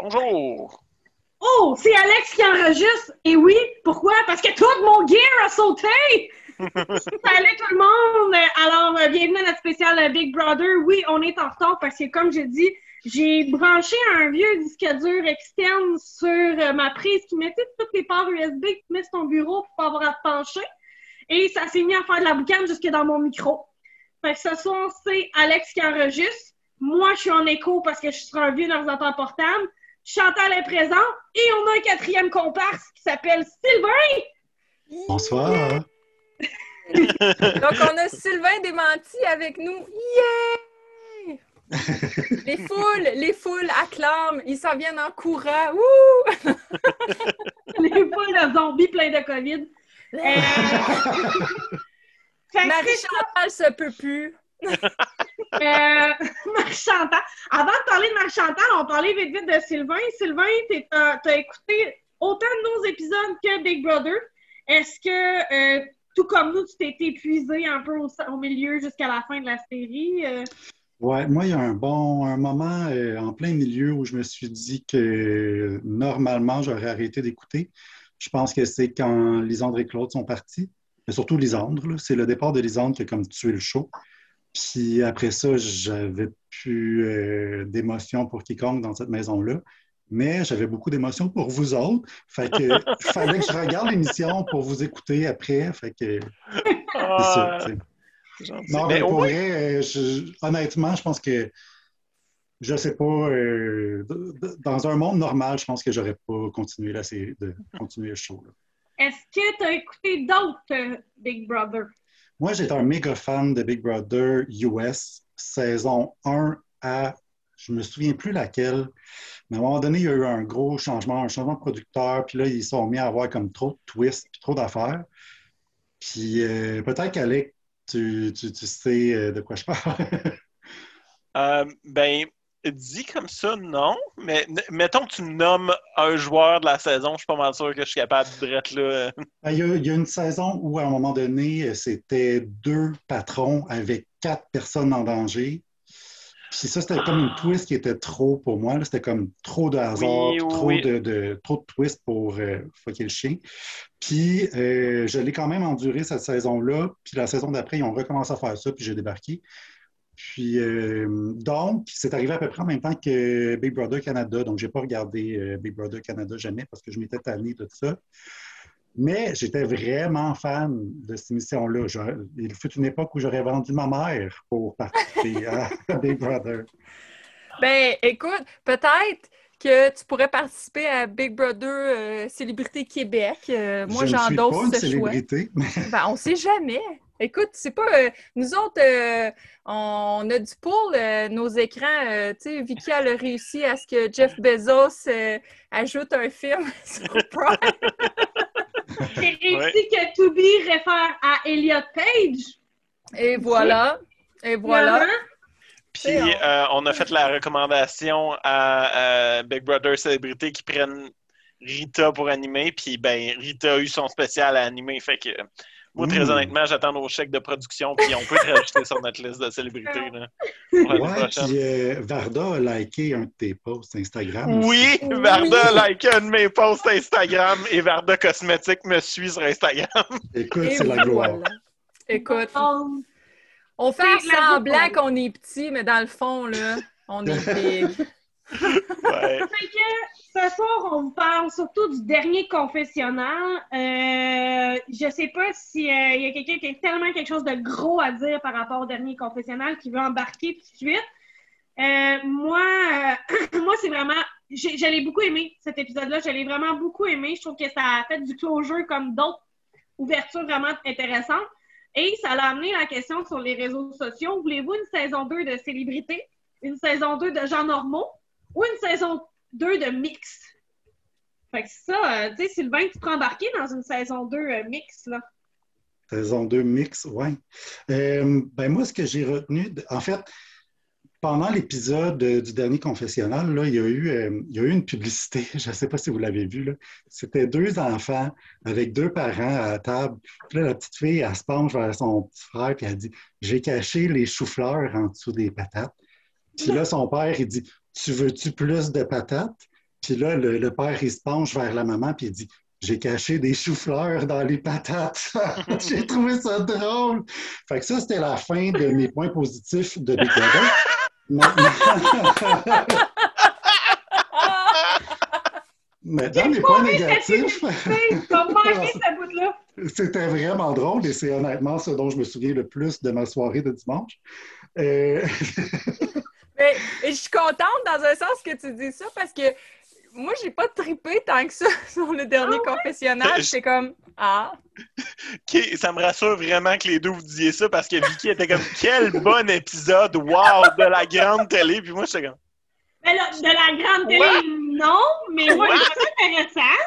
Bonjour! Oh, c'est Alex qui enregistre. Et oui, pourquoi? Parce que tout mon gear a sauté! Salut tout le monde! Alors, euh, bienvenue à notre spécial Big Brother. Oui, on est en retard parce que, comme je dis, j'ai branché un vieux disque dur externe sur euh, ma prise qui mettait toutes les ports USB que tu mets sur ton bureau pour pas avoir à te pencher. Et ça s'est mis à faire de la boucane jusque dans mon micro. Fait que ce soir, c'est Alex qui enregistre. Moi, je suis en écho parce que je suis sur un vieux ordinateur portable. Chantal est présent et on a un quatrième comparse qui s'appelle Sylvain. Bonsoir. Donc, on a Sylvain Démenti avec nous. Yeah! Les foules, les foules acclament. Ils s'en viennent en courant. Wouh! les foules de zombies pleins de COVID. Euh... Marie-Chantal se peut plus. euh, Chantal. Avant de parler de Marc Chantal, on parlait vite vite de Sylvain. Sylvain, tu as écouté autant de nos épisodes que Big Brother. Est-ce que, euh, tout comme nous, tu t'es épuisé un peu au, milieu jusqu'à la fin de la série? Euh? Ouais, moi, il y a un bon un moment euh, en plein milieu où je me suis dit que normalement, j'aurais arrêté d'écouter. Je pense que c'est quand Lisandre et Claude sont partis, mais surtout Lisandre. C'est le départ de Lisandre qui a comme tué le show. Puis après ça, j'avais plus euh, d'émotions pour quiconque dans cette maison-là. Mais j'avais beaucoup d'émotions pour vous autres. Fait que fallait que je regarde l'émission pour vous écouter après. Fait que Ah, Non, mais, pour vrai, euh, honnêtement, je pense que je sais pas. euh, dans un monde normal, je pense que j'aurais pas continué la série, de continuer le show. Est-ce que tu as écouté d'autres euh, Big Brother? Moi, j'étais un méga fan de Big Brother US, saison 1 à, je me souviens plus laquelle, mais à un moment donné, il y a eu un gros changement, un changement de producteur, puis là, ils sont mis à avoir comme trop de twists, puis trop d'affaires. Puis euh, peut-être qu'Alec, tu, tu, tu sais euh, de quoi je parle. Euh, ben, dit comme ça, non. Mais mettons que tu nommes un joueur de la saison, je suis pas mal sûr que je suis capable d'être là. Ben, Il y, a, il y a une saison où, à un moment donné, c'était deux patrons avec quatre personnes en danger. Puis ça, c'était comme une twist qui était trop pour moi. C'était comme trop de hasard, Oui, puis oui, trop, oui. De, de- trop de twist pour euh, fucker le chien. Puis euh, je l'ai quand même enduré cette saison-là. Puis la saison d'après, ils ont recommencé à faire ça, puis j'ai débarqué. Puis euh, donc, c'est arrivé à peu près en même temps que Big Brother Canada. Donc, j'ai pas regardé euh, Big Brother Canada jamais parce que je m'étais tanné de ça. Mais j'étais vraiment fan de cette émission-là. Il fut une époque où j'aurais vendu ma mère pour participer à Big Brother. Ben, écoute, peut-être que tu pourrais participer à Big Brother euh, Célébrité Québec. Euh, moi, je ne suis pas j'endosse une ce choix. célébrité. Ben, on sait jamais. Écoute, c'est pas. euh, nous autres, euh, on a du pool, euh, nos écrans. euh, tu sais, Vicky, elle a réussi à ce que Jeff Bezos euh, ajoute un film sur Prime. J'ai réussi que To Be réfère à Elliot Page. Et voilà. Et voilà. Puis euh, on a fait la recommandation à, à Big Brother Célébrité qui prennent Rita pour animer. Puis ben, Rita a eu son spécial à animer. Fait que moi, très Mm. honnêtement, j'attends nos chèques de production. Puis on peut te rajouter sur notre liste de célébrités. Là, Ouais, puis euh, Varda a liké un de tes posts Instagram. Oui. Varda like un de mes posts Instagram et Varda Cosmétique me suit sur Instagram. Écoute, c'est la gloire. voilà. Écoute, on fait semblant qu'on est petit, mais dans le fond, là, on est big. Ouais. Fait que ce soir, on vous parle surtout du dernier confessionnal. Euh, je sais pas s'il y a quelqu'un qui a tellement quelque chose de gros à dire par rapport au dernier confessionnal qui veut embarquer tout de suite. Euh, moi, euh, moi c'est vraiment. j'ai- Je l'ai beaucoup aimé, cet épisode-là. Je l'ai vraiment beaucoup aimé. Je trouve que ça a fait du closure comme d'autres ouvertures vraiment intéressantes. Et ça l'a amené la question sur les réseaux sociaux. Voulez-vous une saison 2 de célébrité? Une saison 2 de gens normaux? ou une saison 2 de mix? Fait que ça, euh, tu sais, Sylvain, tu te embarqué dans une saison 2 euh, mix, là. Saison 2 mix, oui. ben moi, ce que j'ai retenu, en fait, pendant l'épisode euh, du dernier confessionnal, là, il, y a eu, euh, il y a eu une publicité, je ne sais pas si vous l'avez vu, là. c'était deux enfants avec deux parents à la table. Puis là, la petite fille, elle se penche vers son petit frère et elle dit « J'ai caché les choux-fleurs en dessous des patates. » Puis là, son père, il dit « Tu veux-tu plus de patates? » Puis là, le, le père, il se penche vers la maman, puis il dit J'ai caché des choux-fleurs dans les patates. J'ai trouvé ça drôle. Fait que ça, c'était la fin de mes points positifs de Big Brother. Maintenant- Mais dans mes points négatifs, T'as manqué cette bout-là. c'était vraiment drôle et c'est honnêtement ce dont je me souviens le plus de ma soirée de dimanche. Euh, Mais et je suis contente dans un sens que tu dis ça parce que moi, j'ai pas trippé tant que ça sur le dernier Ah confessionnal. Je- J'étais comme Ah, Ok, ça me rassure vraiment que les deux vous disiez ça parce que Vicky était comme quel bon épisode, wow, de la grande télé. Puis moi, j'étais comme Mais là, de la grande télé, What? non, mais moi, ça intéressant.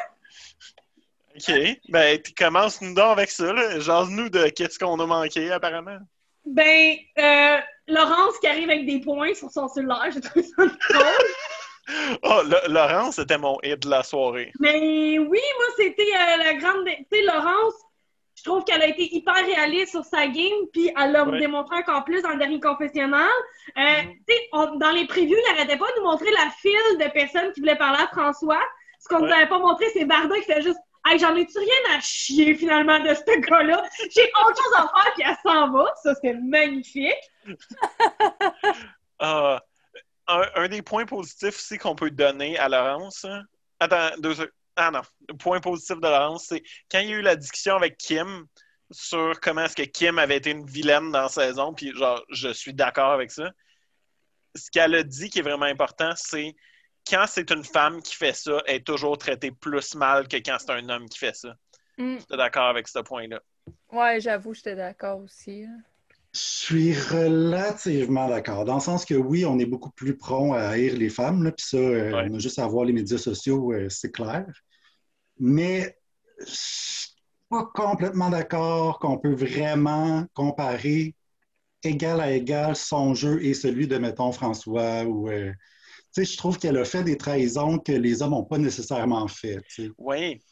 OK, ben, tu commences nous donc avec ça, là. Jase-nous de qu'est-ce qu'on a manqué, apparemment. Ben, euh, Laurence qui arrive avec des points sur son cellulaire, j'ai trouvé ça drôle. Oh, Laurence, c'était mon hit de la soirée. Mais oui, moi, c'était euh, la grande. Tu sais, Laurence, je trouve qu'elle a été hyper réaliste sur sa game, puis elle l'a Ouais. démontré encore plus dans le dernier confessionnal. Euh, Mhm. Tu sais, dans les previews, il n'arrêtait pas de nous montrer la file de personnes qui voulaient parler à François. Ce qu'on ne Ouais. nous avait pas montré, c'est Varda qui fait juste Hey, j'en ai-tu rien à chier finalement de ce gars-là? J'ai autre chose à faire, puis elle s'en va. Ça, c'est magnifique. Ah, un, un des points positifs aussi qu'on peut donner à Laurence. hein. Attends, deux secondes. Ah non. Le point positif de Laurence, c'est quand il y a eu la discussion avec Kim sur comment est-ce que Kim avait été une vilaine dans la saison, puis genre, je suis d'accord avec ça. Ce qu'elle a dit qui est vraiment important, c'est quand c'est une femme qui fait ça, elle est toujours traitée plus mal que quand c'est un homme qui fait ça. Hmm. J'étais d'accord avec ce point-là. ouais, j'avoue, j'étais d'accord aussi. hein. Je suis relativement d'accord. Dans le sens que oui, on est beaucoup plus prompt à haïr les femmes, puis ça, euh, Ouais. on a juste à voir les médias sociaux, euh, c'est clair. Mais je suis pas complètement d'accord qu'on peut vraiment comparer égal à égal son jeu et celui de, mettons, François ou. euh, tu sais, je trouve qu'elle a fait des trahisons que les hommes n'ont pas nécessairement fait. tu sais. Oui,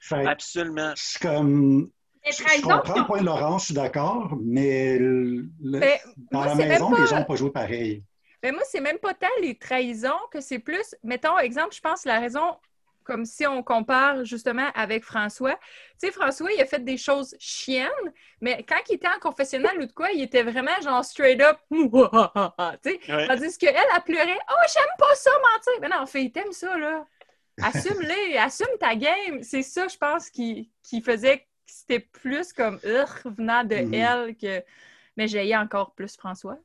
Fait absolument. je suis comme. Les Je, je comprends le point de Laurence, je suis d'accord, mais le- le- Mais dans moi, la maison, pas- les gens n'ont pas joué pareil. Mais moi, c'est même pas tant les trahisons que c'est plus, mettons, exemple, je pense la raison, comme si on compare justement avec François. Tu sais, François, il a fait des choses chiennes, mais quand il était en confessionnal ou de quoi, il était vraiment genre straight up, tu sais. Ouais. Tandis qu'elle, elle pleurait, oh, j'aime pas ça mentir. Mais non, fille, t'aimes ça, là. Assume-les, assume ta game. C'est ça, je pense, qui, qui faisait c'était plus comme, Urgh venant de Mhm. elle que. Mais j'ai encore plus François.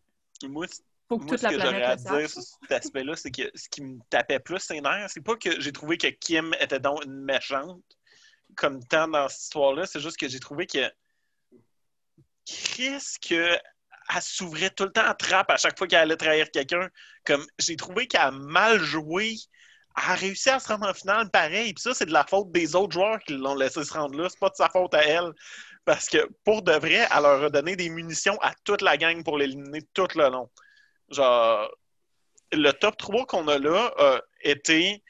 Moi, Faut que Moi, toute ce la que j'aurais planète à dire sur cet aspect-là, c'est que ce qui me tapait plus ses nerfs, c'est pas que j'ai trouvé que Kim était donc une méchante comme tant dans cette histoire-là, c'est juste que j'ai trouvé que qu'est-ce que elle s'ouvrait tout le temps en trappe à chaque fois qu'elle allait trahir quelqu'un. Comme j'ai trouvé qu'elle a mal joué. Elle a réussi à se rendre en finale pareil. Puis ça, c'est de la faute des autres joueurs qui l'ont laissé se rendre là. C'est pas de sa faute à elle. Parce que pour de vrai, elle leur a donné des munitions à toute la gang pour l'éliminer tout le long. Genre, le top 3 qu'on a là a été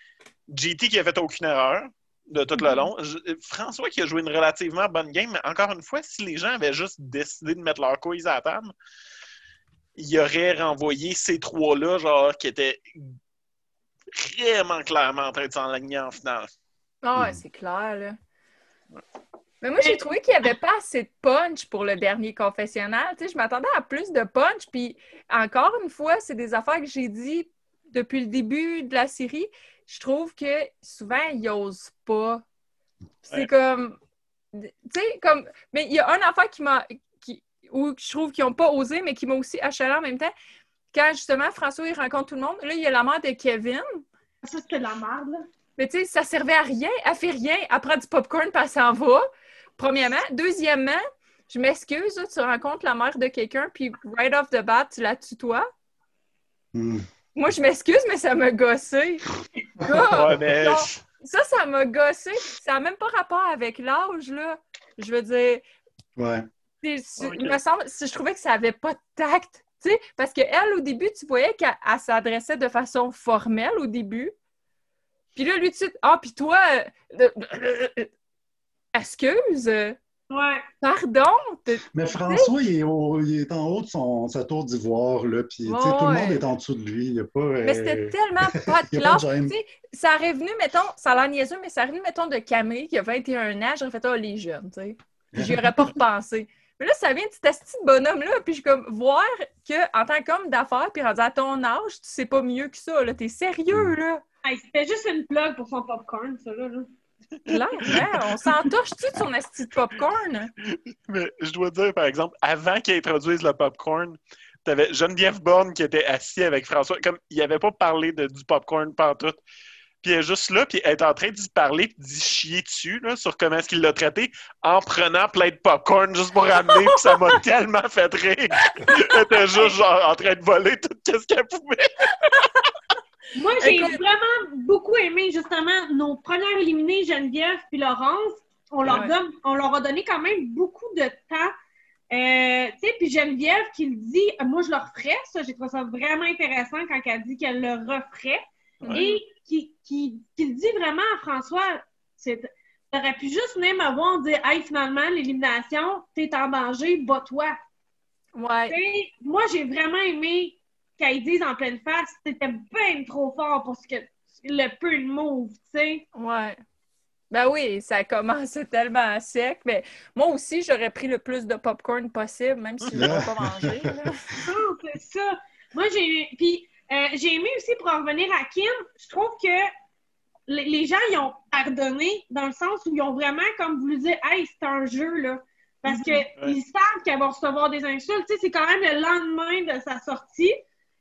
GT qui a fait aucune erreur de tout le Mhm. long. Je- François qui a joué une relativement bonne game, mais encore une fois, si les gens avaient juste décidé de mettre leurs couilles à la table, il aurait renvoyé ces trois-là, genre, qui étaient vraiment clairement en train de s'enligner en finale. Ah, Mhm. c'est clair, là. Mais moi, j'ai trouvé qu'il n'y avait pas assez de punch pour le dernier confessionnal. Tu sais, je m'attendais à plus de punch. Puis, encore une fois, c'est des affaires que j'ai dit depuis le début de la série. Je trouve que souvent, ils n'osent pas. C'est Ouais. comme. Tu sais, comme. Mais il y a un affaire qui m'a. Qui... Où je trouve qu'ils n'ont pas osé, mais qui m'a aussi achalé en même temps. Quand justement François il rencontre tout le monde, là, il y a la mère de Kevin. Ça, c'était de la merde, là. Mais tu sais, ça servait à rien. Elle fait rien. Elle prend du popcorn puis elle s'en va. Premièrement. Deuxièmement, je m'excuse, là, tu rencontres la mère de quelqu'un puis right off the bat, tu la tutoies. Hmm. Moi, je m'excuse, mais ça m'a gossé. Ouais, mais. ça, ça m'a gossé. Ça n'a même pas rapport avec l'âge, là. Je veux dire, Ouais. il me semble, si je trouvais que ça n'avait pas de tact. Sais, parce qu'elle, au début, tu voyais qu'elle elle s'adressait de façon formelle au début. Puis là, lui, tu Ah, puis toi, euh, excuse? Ouais. Pardon? Mais François, il est, au- il est en haut de son, sa tour d'ivoire, là, puis tout le ouais. monde est en dessous de lui. Il y a pas, euh, Mais c'était tellement pas de a pas de classe. gêne. Tu sais, ça aurait venu, mettons, ça a l'air niaiseux, mais ça aurait venu, mettons, de Camille qui a 21 ans. J'aurais fait, oh, les jeunes, tu sais. J'y aurais pas repensé. Mais là, ça vient de cet asti de bonhomme-là. Puis je suis comme, voir qu'en tant qu'homme d'affaires, puis rendu à ton âge, tu sais pas mieux que ça. là. T'es sérieux, là. Hey, C'était juste une plug pour son popcorn, ça, là. là. Là, on s'entorche-tu de son asti de popcorn? Mais je dois dire, par exemple, avant qu'ils introduisent le popcorn, t'avais Geneviève Borne qui était assis avec François. Comme il n'avait pas parlé de, du popcorn pantoute. Puis elle est juste là, puis elle est en train d'y parler, puis d'y chier dessus, là, sur comment est-ce qu'il l'a traité, en prenant plein de popcorn juste pour ramener, puis ça m'a tellement fait rire. Elle était juste genre en train de voler tout ce qu'elle pouvait. Moi, j'ai Écoute- vraiment beaucoup aimé, justement, nos premières éliminées, Geneviève puis Laurence. On leur, Ouais. donne, on leur a donné quand même beaucoup de temps. Euh, tu sais, puis Geneviève qui le dit, moi, je le referais. Ça, j'ai trouvé ça vraiment intéressant quand elle dit qu'elle le referait. Et qui, qui, qui le dit vraiment à François, c'est T'aurais pu juste venir me voir dire Hey, finalement, l'élimination, t'es en danger, bats-toi. Ouais. Moi, j'ai vraiment aimé qu'ils disent en pleine face, t'étais bien trop fort pour ce que le peu de move, tu sais. Ouais. Ben oui, ça commence tellement sec. Mais moi aussi, j'aurais pris le plus de popcorn possible, même si je ne l'aurais pas mangé. Non, c'est ça. Moi, j'ai. Puis, euh, j'ai aimé aussi, pour en revenir à Kim, je trouve que les, gens, ils ont pardonné dans le sens où ils ont vraiment comme voulu dire Hey, c'est un jeu, là. Parce que ils savent qu'elle va recevoir des insultes. Tu sais, c'est quand même le lendemain de sa sortie.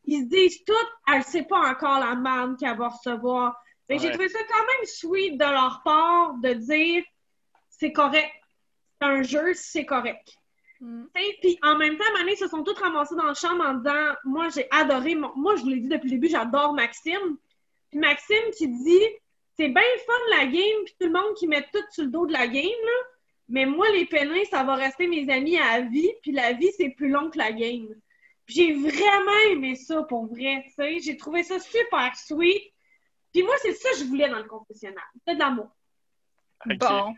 Ils se disent toutes, elle sait pas encore la manne qu'elle va recevoir. Mais j'ai trouvé ça quand même sweet de leur part de dire c'est correct. C'est un jeu, c'est correct. Mm. Puis en même temps, ils se sont tous ramassés dans la chambre en disant Moi, j'ai adoré. mon- Moi, je vous l'ai dit depuis le début, j'adore Maxime. Puis Maxime qui dit C'est bien le fun la game, puis tout le monde qui met tout sur le dos de la game, là. Mais moi, les pénins, ça va rester mes amis à la vie, puis la vie, c'est plus long que la game. Puis J'ai vraiment aimé ça pour vrai, tu sais. J'ai trouvé ça super sweet. Puis moi, c'est ça que je voulais dans le confessionnal. C'était de l'amour. Bon,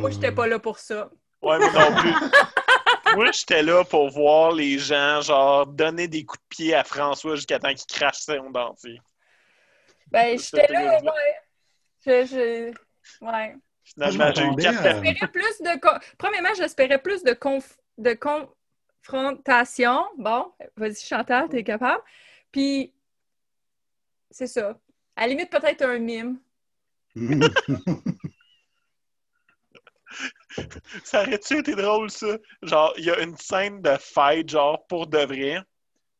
moi, j'étais pas là pour ça. Ouais, moi non plus. moi, j'étais là pour voir les gens, genre, donner des coups de pied à François jusqu'à temps qu'il crache son dentier. Ben, j'étais là, ouais. Je, je... Ouais. Finalement, j'ai eu quatre à- plus de... co- Premièrement, j'espérais plus de, conf... de confrontation. Bon, vas-y, Chantal, t'es capable. Puis, c'est ça. À la limite, peut-être un mime. Ça aurait-tu été drôle, ça? Genre, il y a une scène de fight, genre, pour de vrai.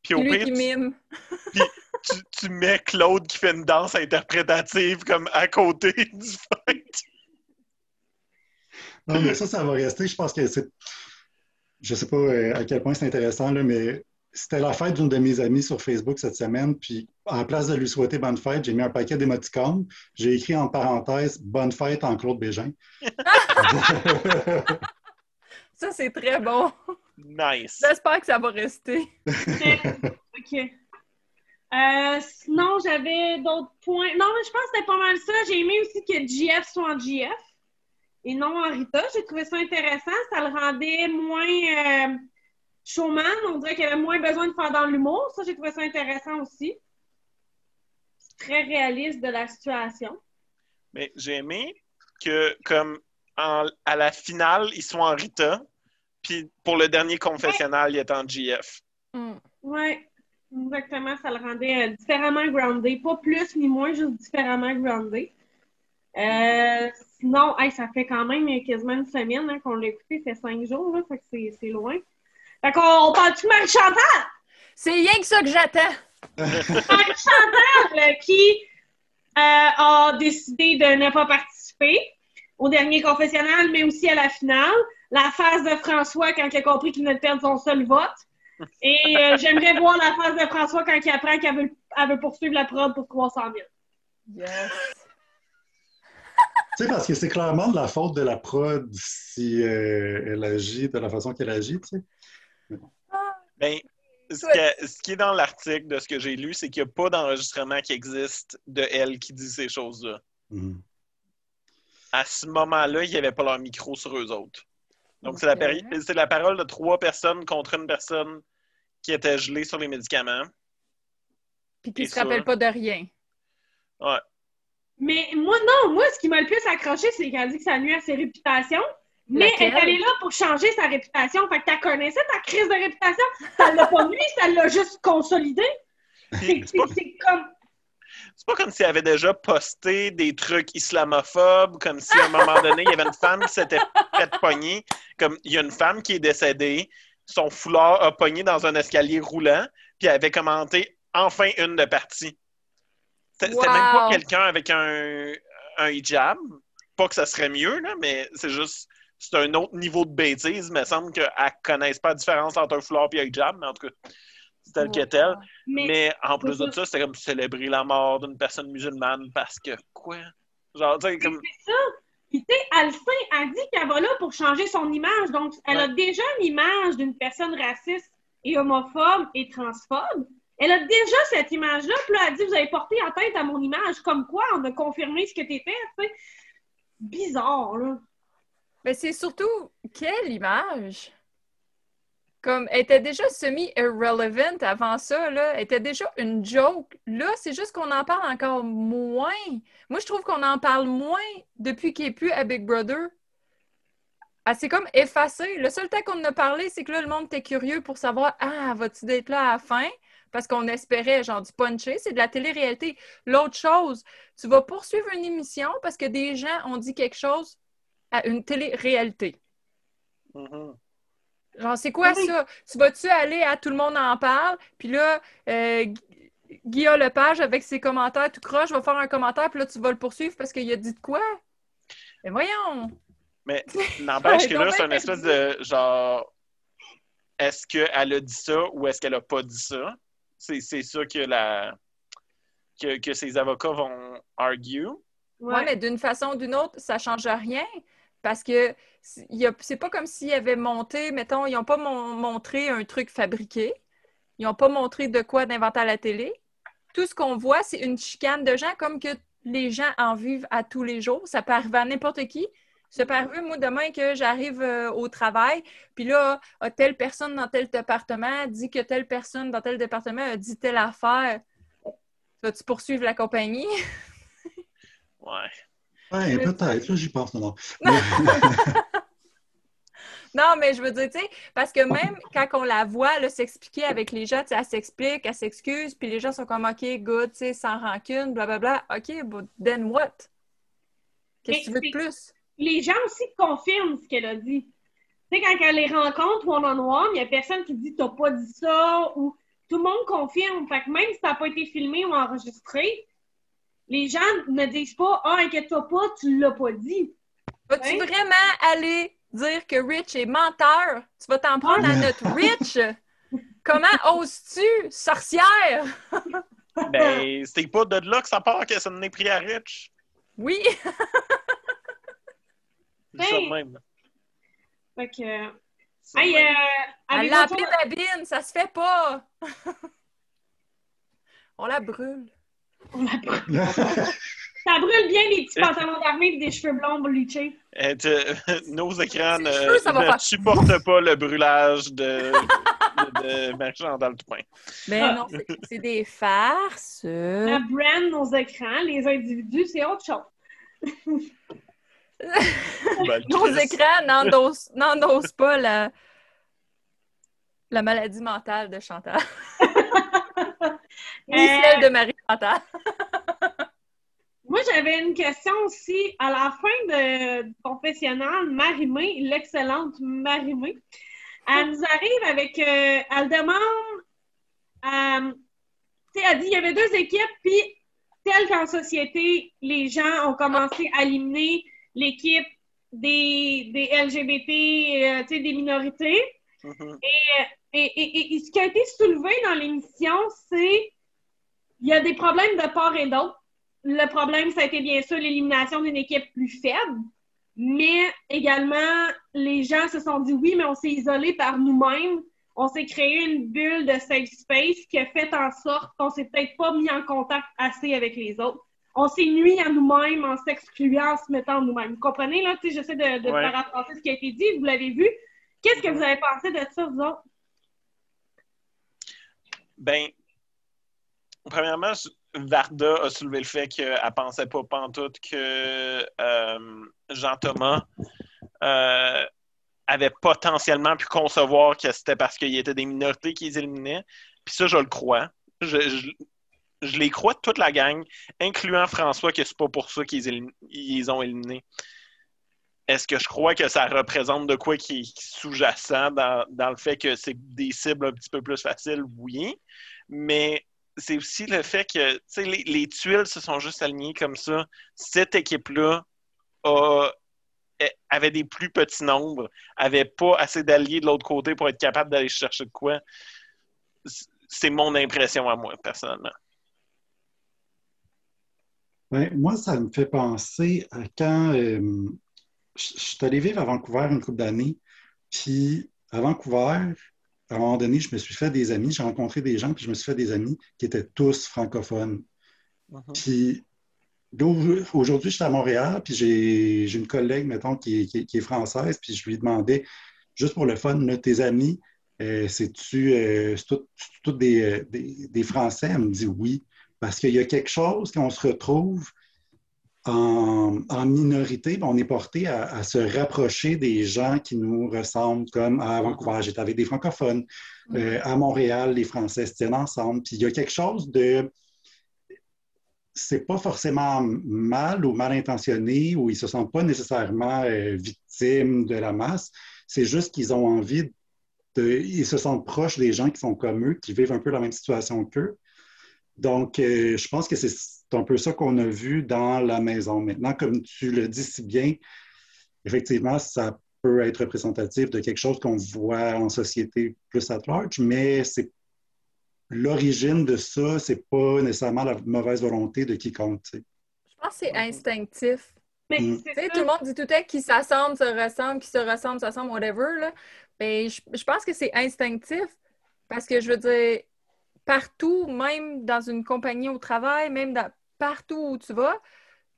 Puis au lui pire, qui mime. tu, tu mets Claude qui fait une danse interprétative comme à côté du fight. Non, mais ça, ça va rester. Je pense que c'est. Je sais pas euh, à quel point c'est intéressant, là, mais c'était la fête d'une de mes amies sur Facebook cette semaine. Puis, en place de lui souhaiter bonne fête, j'ai mis un paquet d'émoticônes. J'ai écrit en parenthèse Bonne fête en Claude Bégin. Ça, c'est très bon. Nice. J'espère que ça va rester. OK. Euh, sinon, j'avais d'autres points. Non, mais je pense que c'était pas mal ça. J'ai aimé aussi que GF soit en GF et non en Rita. J'ai trouvé ça intéressant. Ça le rendait moins euh, showman. On dirait qu'il avait moins besoin de faire dans l'humour. Ça, j'ai trouvé ça intéressant aussi. C'est très réaliste de la situation. Mais j'ai aimé que, comme en- à la finale, ils sont en Rita. Puis pour le dernier confessionnal, il est en GF. Mm. Oui, exactement. Ça le rendait euh, différemment groundé. Pas plus ni moins, juste différemment groundé. Euh, sinon, hey, ça fait quand même quasiment une semaine hein, qu'on l'a écouté. Fait cinq jours, là, fait que c'est, c'est loin. Fait qu'on on parle-tu de Marie-Chantal? C'est rien que ça que j'attends. Marie-Chantal euh, qui euh, a décidé de ne pas participer au dernier confessionnal, mais aussi à la finale. La phase de François quand il a compris qu'il venait de perdre son seul vote. Et euh, j'aimerais voir la phase de François quand il apprend qu'elle veut, elle veut poursuivre la prod pour 300 000. Yes. Tu sais, parce que c'est clairement de la faute de la prod si euh, elle agit de la façon qu'elle agit, tu sais. Ben, ce, Ouais. que- ce qui est dans l'article de ce que j'ai lu, c'est qu'il n'y a pas d'enregistrement qui existe de elle qui dit ces choses-là. Mhm. À ce moment-là, il n'y avait pas leur micro sur eux autres. Donc, c'est la, la parole de trois personnes contre une personne qui était gelée sur les médicaments. Puis qui Et se ça. rappelle pas de rien. Ouais. Mais moi, non, moi, ce qui m'a le plus accroché, c'est qu'elle dit que ça nuit à ses réputations. Mais elle est allée là pour changer sa réputation. Fait que t'as connaissais ta crise de réputation. Ça l'a pas nuit, ça l'a juste consolidé. C'est pas, comme. c'est pas comme si elle avait déjà posté des trucs islamophobes, comme si à un moment donné, il y avait une femme qui s'était fait pogner. Comme il y a une femme qui est décédée, son foulard a pogné dans un escalier roulant, puis elle avait commenté enfin une de partie. C'était c'était Wow. même pas quelqu'un avec un, un hijab. Pas que ça serait mieux, là, mais c'est juste. C'est un autre niveau de bêtise. Il me semble qu'elle ne connaisse pas la différence entre un foulard et un hijab, mais en tout cas, c'est tel que tel. Mais, Mais en plus de ça, c'était comme célébrer la mort d'une personne musulmane parce que quoi? Genre, tu sais, comme. c'est ça. Puis, tu sais, elle sait, elle dit qu'elle va là pour changer son image. Donc, elle a Ouais. déjà une image d'une personne raciste et homophobe et transphobe. Elle a déjà cette image-là. Puis là, elle dit Vous avez porté atteinte à mon image. Comme quoi, on a confirmé ce que t'étais. Tu sais, bizarre, là. Mais c'est surtout quelle image? Comme, elle était déjà semi-irrelevant avant ça, là. Elle était déjà une joke. Là, c'est juste qu'on en parle encore moins. Moi, je trouve qu'on en parle moins depuis qu'il n'est plus à Big Brother. Elle s'est comme effacée. Le seul temps qu'on en a parlé, c'est que là, le monde était curieux pour savoir Ah, vas-tu être là à la fin? Parce qu'on espérait, genre, du puncher. C'est de la télé-réalité. L'autre chose, tu vas poursuivre une émission parce que des gens ont dit quelque chose à une télé-réalité. Mhm. Genre, c'est quoi Oui. ça? Tu vas-tu aller à Tout le monde en parle? Puis là, euh, Gu- Guillaume Lepage, avec ses commentaires tout croche, va faire un commentaire, puis là, tu vas le poursuivre parce qu'il a dit de quoi? Mais voyons! Mais n'empêche que là, c'est une espèce de genre. Est-ce qu'elle a dit ça ou est-ce qu'elle a pas dit ça? C'est c'est ça que la. Que, que ses avocats vont argue. Ouais, mais d'une façon ou d'une autre, ça change rien. Parce que c'est pas comme s'ils avaient monté, mettons, ils n'ont pas mon- montré un truc fabriqué. Ils n'ont pas montré de quoi d'inventer à la télé. Tout ce qu'on voit, c'est une chicane de gens comme que les gens en vivent à tous les jours. Ça peut arriver à n'importe qui. Ça peut arriver, moi, demain, que j'arrive euh, au travail, puis là, ah, telle personne dans tel département dit que telle personne dans tel département a dit telle affaire. Vas-tu poursuivre la compagnie? Ouais. Ouais, Mais- peut-être, là, j'y pense, non. Non. Mais- Non, mais je veux dire, tu sais, parce que même quand on la voit là, s'expliquer avec les gens, tu sais, elle s'explique, elle s'excuse, puis les gens sont comme OK, good, tu sais, sans rancune, blablabla. OK, but then what? Qu'est-ce que tu veux de plus? les gens aussi confirment ce qu'elle a dit. Tu sais, quand elle les rencontre one-on-one, il n'y a personne qui dit t'as pas dit ça ou tout le monde confirme. Fait que même si ça n'a pas été filmé ou enregistré, les gens ne disent pas Ah, inquiète-toi pas, tu l'as pas dit. Vas-tu Ouais. vraiment aller dire que Rich est menteur? Tu vas t'en prendre à notre Rich? Comment oses-tu, sorcière? Ben, c'était pas de là que ça part que ça n'est pris à Rich. Oui! C'est ça de Hey. même. Fait que. Hey, euh, Elle l'a chose- Babine, ça se fait pas! On la brûle. Ça brûle bien les petits pantalons d'armée et des cheveux blonds bleachés. Euh, nos écrans ne, faire- ne supportent pas le brûlage de, de, de Marie-Chantal Toupin. Mais Ah. non, c'est- des farces. La brand, nos écrans, les individus, c'est autre chose. Ben, Nos écrans n'endossent n'endossent pas la, la maladie mentale de Chantal. Ni Euh, celle de Marie-Chantal. Moi, j'avais une question aussi. À la fin de, du confessionnal, Marimé, l'excellente Marimé, elle nous arrive avec. euh, elle demande. euh, tu sais, elle dit il y avait deux équipes, puis tel qu'en société, les gens ont commencé à éliminer l'équipe des, des LGBT, euh, tu sais, des minorités. Mhm. Et, et- et ce qui a été soulevé dans l'émission, c'est il y a des problèmes de part et d'autre. Le problème, ça a été bien sûr l'élimination d'une équipe plus faible, mais également, les gens se sont dit oui, mais on s'est isolé par nous-mêmes. On s'est créé une bulle de safe space qui a fait en sorte qu'on s'est peut-être pas mis en contact assez avec les autres. on s'est nuit à nous-mêmes en s'excluant, en se mettant nous-mêmes. Vous comprenez, là? Tu sais, j'essaie de, de Ouais. paraphraser ce qui a été dit. Vous l'avez vu. Qu'est-ce que vous avez pensé de ça, vous autres? Ben, premièrement, Varda a soulevé le fait qu'elle pensait pas pantoute que euh, Jean-Thomas euh, avait potentiellement pu concevoir que c'était parce qu'il était des minorités qu'ils éliminaient. Puis ça, je le crois. Je, les crois toute la gang, incluant François, que c'est pas pour ça qu'ils ont éliminé. Est-ce que je crois que ça représente de quoi qui est sous-jacent dans, dans le fait que c'est des cibles un petit peu plus faciles? Oui. Mais c'est aussi le fait que les, les tuiles se sont juste alignées comme ça. Cette équipe-là a- avait des plus petits nombres, avait pas assez d'alliés de l'autre côté pour être capable d'aller chercher de quoi. C'est mon impression à moi, personnellement. Ben, moi, ça me fait penser à quand euh, je suis allé vivre à Vancouver une couple d'années. Puis à Vancouver, à un moment donné, je me suis fait des amis, j'ai rencontré des gens, puis je me suis fait des amis qui étaient tous francophones. Puis d'au- aujourd'hui, je suis à Montréal, puis j'ai une collègue, mettons, qui, est- qui est- qui est française, puis je lui demandais, juste pour le fun, là, tes amis, euh, c'est-tu euh, c'est tout- des, euh, des- des Français? Elle me dit oui, parce qu'il y a quelque chose qu'on se retrouve en, en minorité, on est porté à, à se rapprocher des gens qui nous ressemblent, comme à Vancouver, j'étais avec des francophones. Euh, à Montréal, les Français se tiennent ensemble. Puis il y a quelque chose de. C'est pas forcément mal ou mal intentionné ou ils se sentent pas nécessairement euh, victimes de la masse. C'est juste qu'ils ont envie de. Ils se sentent proches des gens qui sont comme eux, qui vivent un peu la même situation qu'eux. Donc, euh, je pense que c'est un peu ça qu'on a vu dans la maison. Maintenant, comme tu le dis si bien, effectivement, ça peut être représentatif de quelque chose qu'on voit en société plus at large, mais c'est l'origine de ça, c'est pas nécessairement la mauvaise volonté de quiconque. tu sais. Je pense que c'est instinctif. Mais Mm. c'est Tu sais, ça. tout le monde dit tout le temps qui s'assemble, se ressemble, qui se ressemble, s'assemble, whatever. Là. Ben, je, je pense que c'est instinctif parce que je veux dire, partout, même dans une compagnie au travail, même dans, partout où tu vas,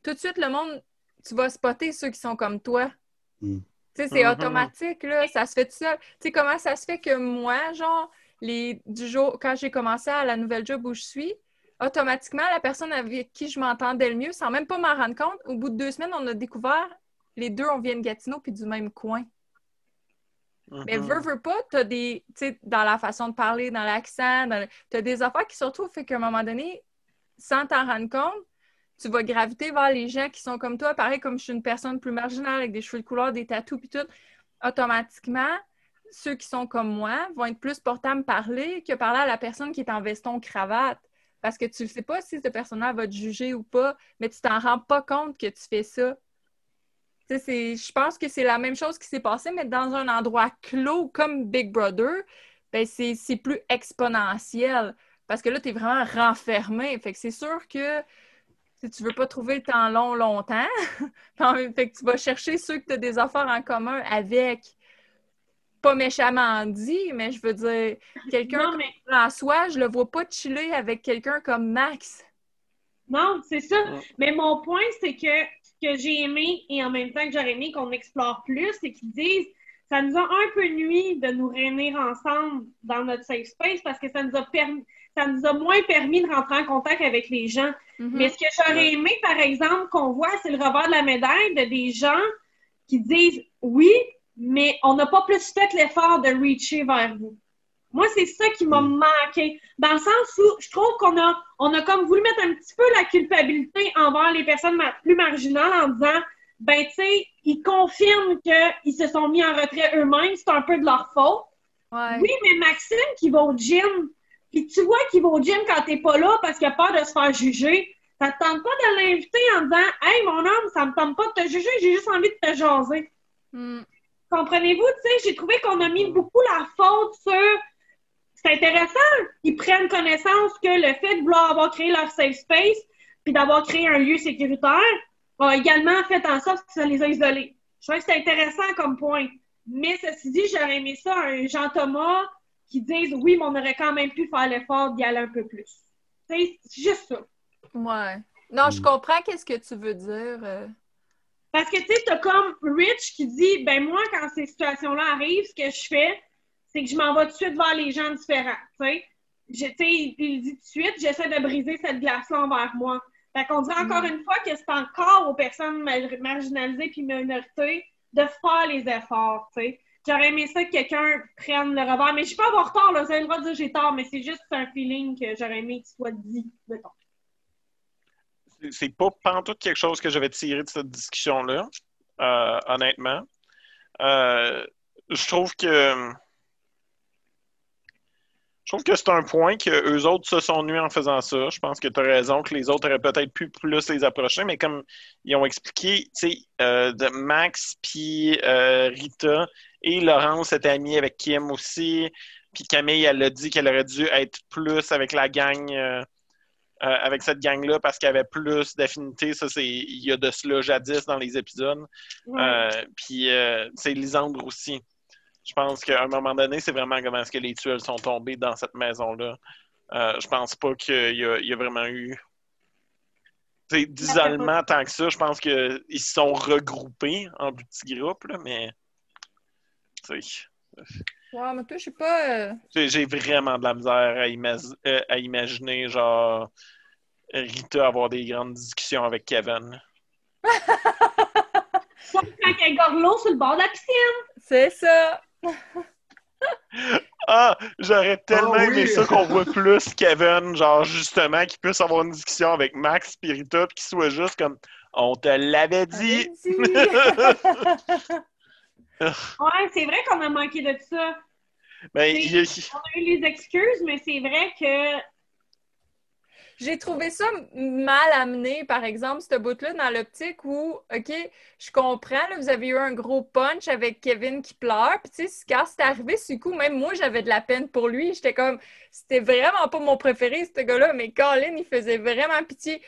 tout de suite, le monde, tu vas spotter ceux qui sont comme toi. Mm. Tu sais, c'est Mhm. automatique, là, ça se fait tout seul. Tu sais, comment ça se fait que moi, genre, les, du jour, quand j'ai commencé à la nouvelle job où je suis, automatiquement, la personne avec qui je m'entendais le mieux, sans même pas m'en rendre compte, au bout de deux semaines, on a découvert, les deux, on vient de Gatineau puis du même coin. Mais Mhm. veux, veux pas, t'as des, tu sais, dans la façon de parler, dans l'accent, t'as des affaires qui se retrouvent, fait qu'à un moment donné, sans t'en rendre compte, tu vas graviter vers les gens qui sont comme toi. Pareil, comme je suis une personne plus marginale avec des cheveux de couleur, des tatous puis tout, automatiquement, ceux qui sont comme moi vont être plus portés à parler que parler à la personne qui est en veston cravate. Parce que tu ne sais pas si cette personne-là va te juger ou pas, mais tu t'en rends pas compte que tu fais ça. Je pense que c'est la même chose qui s'est passée, mais dans un endroit clos comme Big Brother, ben c'est plus exponentiel. Parce que là, tu es vraiment renfermé. Fait que c'est sûr que si tu veux pas trouver le temps long longtemps, fait que tu vas chercher ceux que tu as des affaires en commun avec. Pas méchamment dit, mais je veux dire, quelqu'un Non, comme mais François, je le vois pas chiller avec quelqu'un comme Max. Non, c'est ça. Mais mon point, c'est que ce que j'ai aimé et en même temps que j'aurais aimé qu'on explore plus, c'est qu'ils disent ça nous a un peu nuit de nous réunir ensemble dans notre safe space parce que ça nous a permis, ça nous a moins permis de rentrer en contact avec les gens. Mhm. Mais ce que j'aurais aimé, par exemple, qu'on voit, c'est le revers de la médaille de des gens qui disent oui, mais on n'a pas plus fait l'effort de reacher vers vous. Moi, c'est ça qui m'a manqué. Dans le sens où je trouve qu'on a, on a comme voulu mettre un petit peu la culpabilité envers les personnes ma- plus marginales en disant, ben, tu sais, ils confirment qu'ils se sont mis en retrait eux-mêmes, c'est un peu de leur faute. Ouais. Oui, mais Maxime qui va au gym, puis tu vois qu'il va au gym quand t'es pas là parce qu'il a peur de se faire juger, ça te tente pas de l'inviter en disant Hey mon homme, ça me tente pas de te juger, j'ai juste envie de te jaser. Mm. Comprenez-vous, tu sais, j'ai trouvé qu'on a mis beaucoup la faute sur c'est intéressant, ils prennent connaissance que le fait de vouloir avoir créé leur safe space puis d'avoir créé un lieu sécuritaire a également fait en sorte que ça les a isolés. Je trouve que c'est intéressant comme point. Mais ceci dit, j'aurais aimé ça, un Jean-Thomas qui dise oui, mais on aurait quand même pu faire l'effort d'y aller un peu plus. C'est juste ça. Ouais. Non, je Mm. comprends qu'est-ce que tu veux dire. euh. Parce que, tu sais, t'as comme Rich qui dit, ben moi, quand ces situations-là arrivent, ce que je fais, c'est que je m'en vais tout de suite vers les gens différents, tu sais. Je- Tu sais, il, il dit tout de suite, j'essaie de briser cette glace-là envers moi. Fait qu'on dirait encore une fois que c'est encore aux personnes mar- marginalisées puis minorités de faire les efforts, tu sais. J'aurais aimé ça que quelqu'un prenne le revers, mais je suis pas avoir tort, là, vous avez le droit de dire j'ai tort, mais c'est juste un feeling que j'aurais aimé qu'il soit dit, mettons. C'est- pas pantoute quelque chose que j'avais tiré de cette discussion-là, euh, honnêtement. Euh, je trouve que. Je trouve que c'est un point que eux autres se sont nus en faisant ça. Je pense que tu as raison que les autres auraient peut-être pu plus les approcher, mais comme ils ont expliqué, tu sais, euh, Max puis euh, Rita et Laurence étaient amis avec Kim aussi. Puis Camille, elle a dit qu'elle aurait dû être plus avec la gang, euh, avec cette gang-là parce qu'il y avait plus d'affinité. Ça, c'est il y a de cela jadis dans les épisodes. Puis c'est Lisandre aussi. Je pense qu'à un moment donné, c'est vraiment comment est-ce que les tuiles sont tombées dans cette maison-là. Euh, je pense pas qu'il y, y a vraiment eu tu sais, d'isolement tant que ça. Je pense qu'ils se sont regroupés en petits groupes, là, mais tu sais, Ouais, mais toi, je sais pas. euh, j'ai j'ai vraiment de la misère à, ima- euh, à imaginer genre Rita avoir des grandes discussions avec Kevin. Quand il y a Gorlo sur le bord de la piscine. C'est ça. Ah, j'aurais tellement Ah oui. aimé ça qu'on voit plus Kevin, genre justement, qu'il puisse avoir une discussion avec Max et Rita, puis qu'il soit juste comme On te l'avait dit. Ouais, c'est vrai qu'on a manqué de ça. Ben, il On a eu les excuses, mais c'est vrai que J'ai trouvé ça mal amené, par exemple, ce bout-là, dans l'optique où, OK, je comprends, vous avez eu un gros punch avec Kevin qui pleure, puis tu sais, quand c'est arrivé, ce coup, même moi, j'avais de la peine pour lui. J'étais comme, c'était vraiment pas mon préféré, ce gars-là, mais Colin, il faisait vraiment pitié.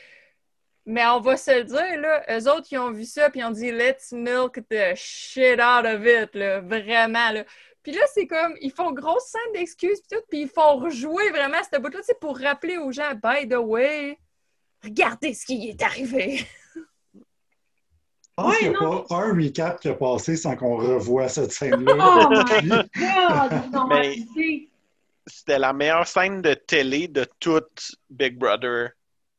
Mais on va se le dire, là, eux autres, ils ont vu ça, puis ils ont dit, let's milk the shit out of it, là, vraiment, là. Puis là, c'est comme, ils font grosse scène d'excuses, puis tout, puis ils font rejouer vraiment ce bout-là, tu sais, pour rappeler aux gens, by the way, regardez ce qui est arrivé. Je pense Ouais, qu'il n'y a non. pas un recap qui a passé sans qu'on revoie cette scène-là. Oh my God, c'était la meilleure scène de télé de toute Big Brother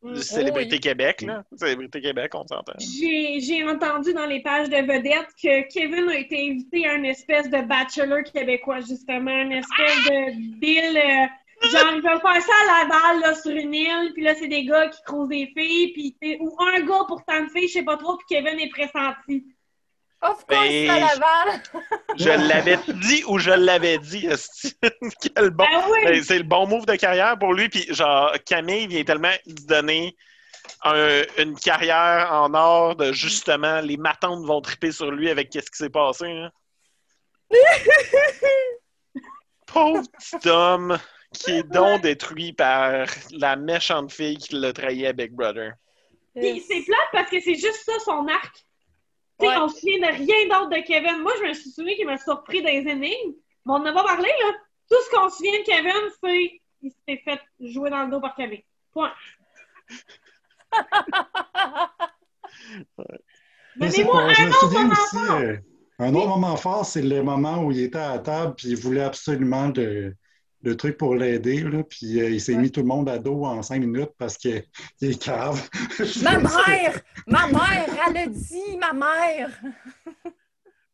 Mm. Célébrité oui. Québec. Là. Célébrité Québec, on s'entend. J'ai entendu dans les pages de vedettes que Kevin a été invité à une espèce de bachelor québécois, justement, une espèce de deal. euh, genre, ils veulent faire ça à Laval, là, sur une île, puis là, c'est des gars qui croisent des filles, puis ou un gars pour tant de filles, je sais pas trop, puis Kevin est pressenti. Of course, Ben, c'est à Laval! Je l'avais dit ou je l'avais dit. Quel bon. Ben oui! Ben, c'est le bon move de carrière pour lui. Puis, genre, Camille vient tellement lui donner un- une carrière en or de justement, les matantes vont triper sur lui avec qu'est-ce qui s'est passé. hein. Pauvre petit homme qui est donc détruit par la méchante fille qui l'a trahi à Big Brother. C'est plate parce que c'est juste ça, son arc. Tu sais, Ouais. on se souvient de rien d'autre de Kevin. Moi, je me suis souvenu qu'il m'a surpris dans les énigmes. Mais on n'a pas parlé, là. Tout ce qu'on se souvient de Kevin, c'est qu'il s'est fait jouer dans le dos par Kevin. Point. mais c'est Donnez-moi je un me autre souviens moment aussi, fort. euh, un autre moment fort, c'est le moment où il était à la table puis il voulait absolument de, le truc pour l'aider, là, puis euh, il s'est Ouais. mis tout le monde à dos en cinq minutes parce qu'il est cave. Ma mère! Ma mère! Elle a dit, ma mère!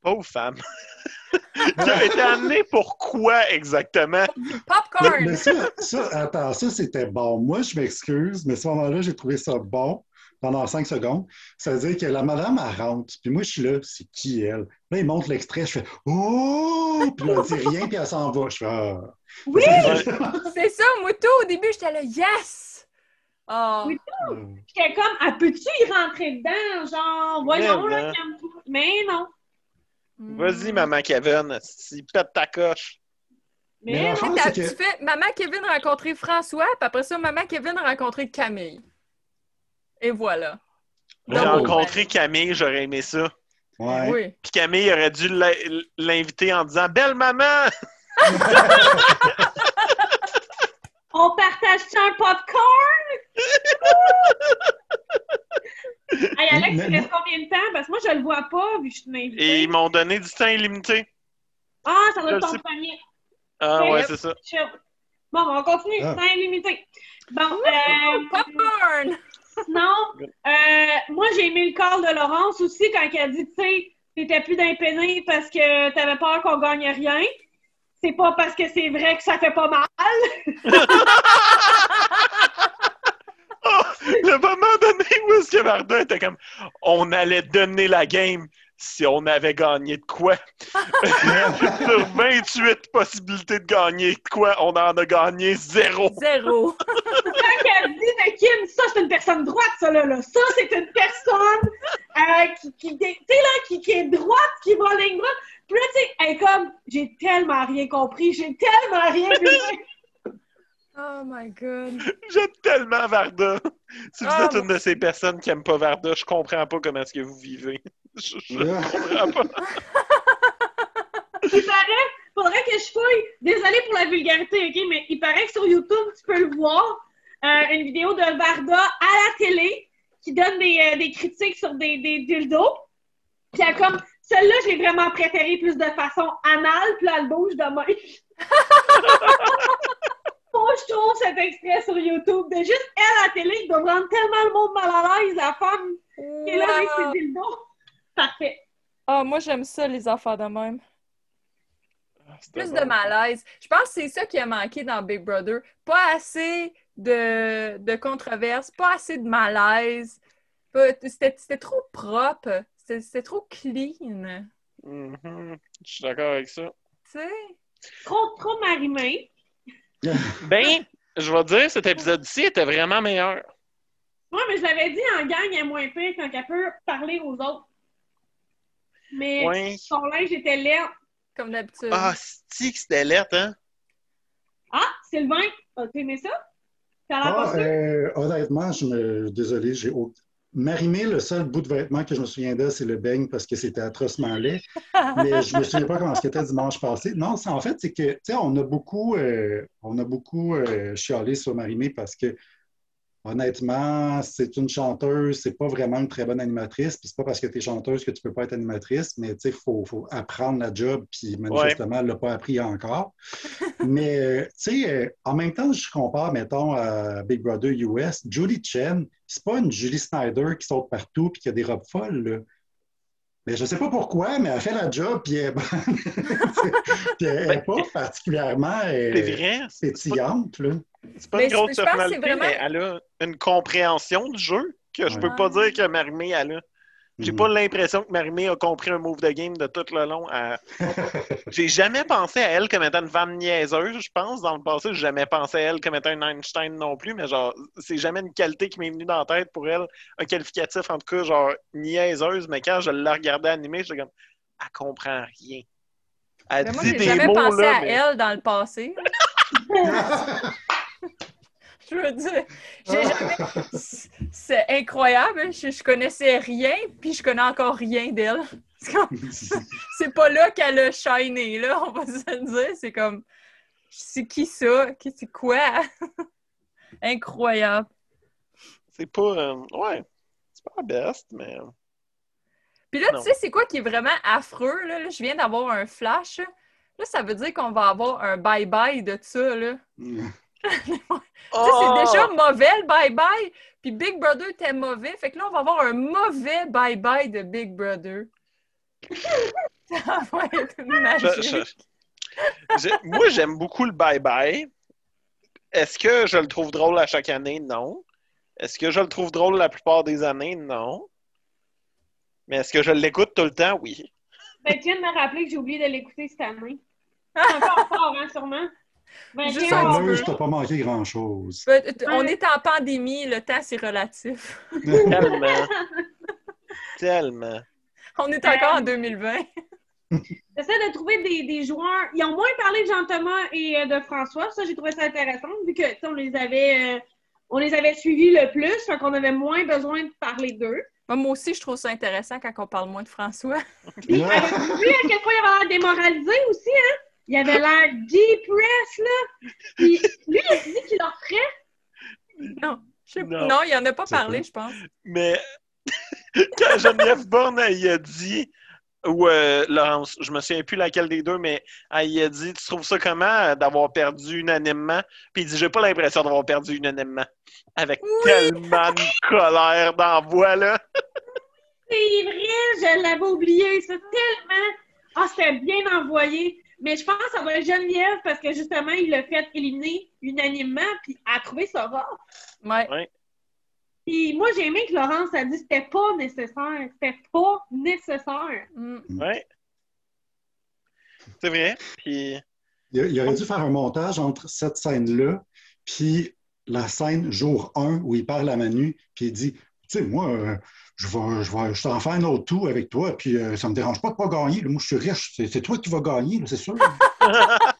Pauvre femme. qui a été amenée pour quoi exactement? Mais, Popcorn! mais ça, ça, attends, ça c'était bon. Moi, je m'excuse, mais à ce moment-là, j'ai trouvé ça bon pendant cinq secondes. Ça veut dire que la madame, elle rentre. Puis moi, je suis là, c'est qui elle? Là, il montre l'extrait, je fais Oh! Puis là, elle dit rien, puis elle s'en va. Je fais Ah. Oui! C'est ça, moi tout, au début, j'étais là, yes! Oh. Oui. J'étais comme, ah, peux-tu y rentrer dedans? Genre, voyons, Mais là, non. calme-toi. Mais non. Vas-y, maman Kevin, si pète ta coche. Mais Mais que- Tu fais Maman Kevin rencontrer François, puis après ça, Maman Kevin rencontrer Camille. Et voilà. J'ai Oh. rencontré Camille, j'aurais aimé ça. Ouais. Oui. Puis Camille aurait dû l'in- l'inviter en disant Belle maman! On partage-tu un popcorn? Alex, Mais il reste combien de temps? Parce que moi, je le vois pas, vu que je suis une Et invitée. ils m'ont donné du temps illimité. Ah, ça doit être le ton premier. Ah Ouais. ouais, c'est ça. Bon, on continue. Ah. Temps illimité. Bon, euh, Popcorn! Sinon, euh, moi, j'ai aimé le call de Laurence aussi quand elle a dit, tu sais, t'étais plus d'impéné parce que t'avais peur qu'on gagne rien. C'est pas parce que c'est vrai que ça fait pas mal. Oh, le moment donné où est-ce que Varda était comme on allait donner la game si on avait gagné de quoi. Sur 28 possibilités de gagner de quoi, on en a gagné zéro. Zéro. Quand elle dit de Kim, ça, c'est une personne droite, ça, là. là. Ça, c'est une personne euh, qui, qui, tu sais, là, qui, qui est droite, qui va en ligne droite. Puis là, tu sais, elle est comme, j'ai tellement rien compris, j'ai tellement rien vu. Oh my god. J'aime tellement Varda. Si vous Ah, êtes une de ces personnes qui n'aiment pas Varda, je comprends pas comment est-ce que vous vivez. Je, je pas. Il paraît, faudrait que je fouille. Désolée pour la vulgarité, OK, mais il paraît que sur YouTube, tu peux le voir, euh, une vidéo de Varda à la télé qui donne des, euh, des critiques sur des, des dildos. Puis elle comme, celle-là, j'ai vraiment préféré plus de façon anale, puis là, elle bouge de même. Moi, je trouve cet extrait sur YouTube de juste elle à la télé qui doit rendre tellement le monde mal à l'aise, la femme qui est là avec ses dildos. Parfait. Ah, moi, j'aime ça, les affaires de même. C'était Plus bon. de malaise. Je pense que c'est ça qui a manqué dans Big Brother. Pas assez de, de controverses, pas assez de malaise. C'était c'était trop propre. C'était trop clean. Mhm. Je suis d'accord avec ça. Tu sais? Trop, trop marimé. Ben, je vais te dire, cet épisode-ci était vraiment meilleur. Moi, mais je l'avais dit en gang, elle est moins pire quand elle peut parler aux autres. Mais Ouais. son linge était laid. Comme d'habitude. Ah, c'est que c'était lettre, hein? Ah, Sylvain, as-tu aimé ça? T'as l'air Ah, pas euh, honnêtement, je me désolé, j'ai au- Marimé, le seul bout de vêtement que je me souviens d'elle, c'est le beigne parce que c'était atrocement laid. Mais je me souviens pas comment c'était dimanche passé. Non, c'est en fait, c'est que, tu sais, on a beaucoup, euh, on a beaucoup euh, chialé sur Marimé parce que, honnêtement, c'est une chanteuse, c'est pas vraiment une très bonne animatrice. Puis c'est pas parce que tu es chanteuse que tu peux pas être animatrice, mais tu sais, il faut, faut apprendre la job. Puis manifestement, elle l'a pas appris encore. mais, euh, tu sais, euh, en même temps, je compare, mettons, à Big Brother US, Julie Chen, c'est pas une Julie Snyder qui saute partout puis qui a des robes folles, là. Mais je sais pas pourquoi, mais elle fait la job, puis elle est bonne. puis elle n'est pas particulièrement euh, C'est vrai. C'est pas, pétillante, là. c'est pas Mais une grosse personnalité, vraiment- mais elle a une compréhension du jeu que je Ouais. peux pas dire que Marimé elle a. J'ai Mhm. pas l'impression que Marimé a compris un move de game de tout le long. à- J'ai jamais pensé à elle comme étant une femme niaiseuse, je pense. Dans le passé, j'ai jamais pensé à elle comme étant un Einstein non plus, mais genre, c'est jamais une qualité qui m'est venue dans la tête pour elle. Un qualificatif, en tout cas, genre, niaiseuse, mais quand je la regardais animée, j'étais comme, elle comprend rien. Elle Mais moi, dit j'ai des jamais mots, pensé là, à mais- elle dans le passé. Je veux dire, j'ai jamais... C'est incroyable. Je, je connaissais rien, puis je connais encore rien d'elle. C'est pas là qu'elle a shiné, là, on va se le dire. C'est comme, c'est qui ça? Qui- C'est quoi? Incroyable. C'est pas. euh, ouais. C'est pas la best, mais. Puis là, Non. tu sais, c'est quoi qui est vraiment affreux? Là? Là, je viens d'avoir un flash. Là, ça veut dire qu'on va avoir un bye-bye de ça, là. Sais, Oh! c'est déjà mauvais le bye-bye. Puis Big Brother était mauvais. Fait que là, on va avoir un mauvais bye-bye de Big Brother. Ça va être magique. Je- je- je- moi, j'aime beaucoup le bye-bye. Est-ce que je le trouve drôle à chaque année? Non. Est-ce que je le trouve drôle la plupart des années? Non. Mais est-ce que je l'écoute tout le temps? Oui. Ben, tu viens de me rappeler que j'ai oublié de l'écouter cette année. C'est encore fort, hein, sûrement. Ben, Juste un on- petit peu. Pas manqué grand-chose. Peut- On est en pandémie, le temps, c'est relatif. Tellement. Tellement. On est encore en 2020. J'essaie de trouver des, des joueurs. Ils ont moins parlé de Jean-Thomas et euh, de François. Ça, j'ai trouvé ça intéressant, vu que tu sais, on les avait euh, on les avait suivis le plus, fait qu'on avait moins besoin de parler d'eux. Moi, moi aussi, je trouve ça intéressant quand on parle moins de François. Puis, vu à quel point il avait l'air démoralisé aussi, hein? Il avait l'air depressed, là. Puis, lui, il a dit qu'il leur ferait. Non, je sais pas. Non. Non, il en a pas parlé, je pense. Mais quand Geneviève Borne, elle y a dit, ou euh, Laurence, je me souviens plus laquelle des deux, mais elle y a dit Tu trouves ça comment euh, d'avoir perdu unanimement Puis il dit J'ai pas l'impression d'avoir perdu unanimement. Avec tellement de colère voix, là. C'est vrai, je l'avais oublié. C'est tellement. Ah, c'était bien envoyé. Mais je pense que ça va être Geneviève parce que justement, il l'a fait éliminer unanimement, puis a trouvé ça rare. Ouais. Ouais. Puis moi, j'ai aimé que Laurence a dit que c'était pas nécessaire. C'était pas nécessaire. Mm. Ouais. C'est vrai. Puis, Il, il aurait dû faire un montage entre cette scène-là, puis la scène jour 1 où il parle à Manu, puis il dit Tu sais, moi, euh, je vais, je vais je t'en faire un autre tout avec toi, puis euh, ça me dérange pas de pas gagner. Moi, je suis riche, c'est c'est toi qui vas gagner, là, c'est sûr.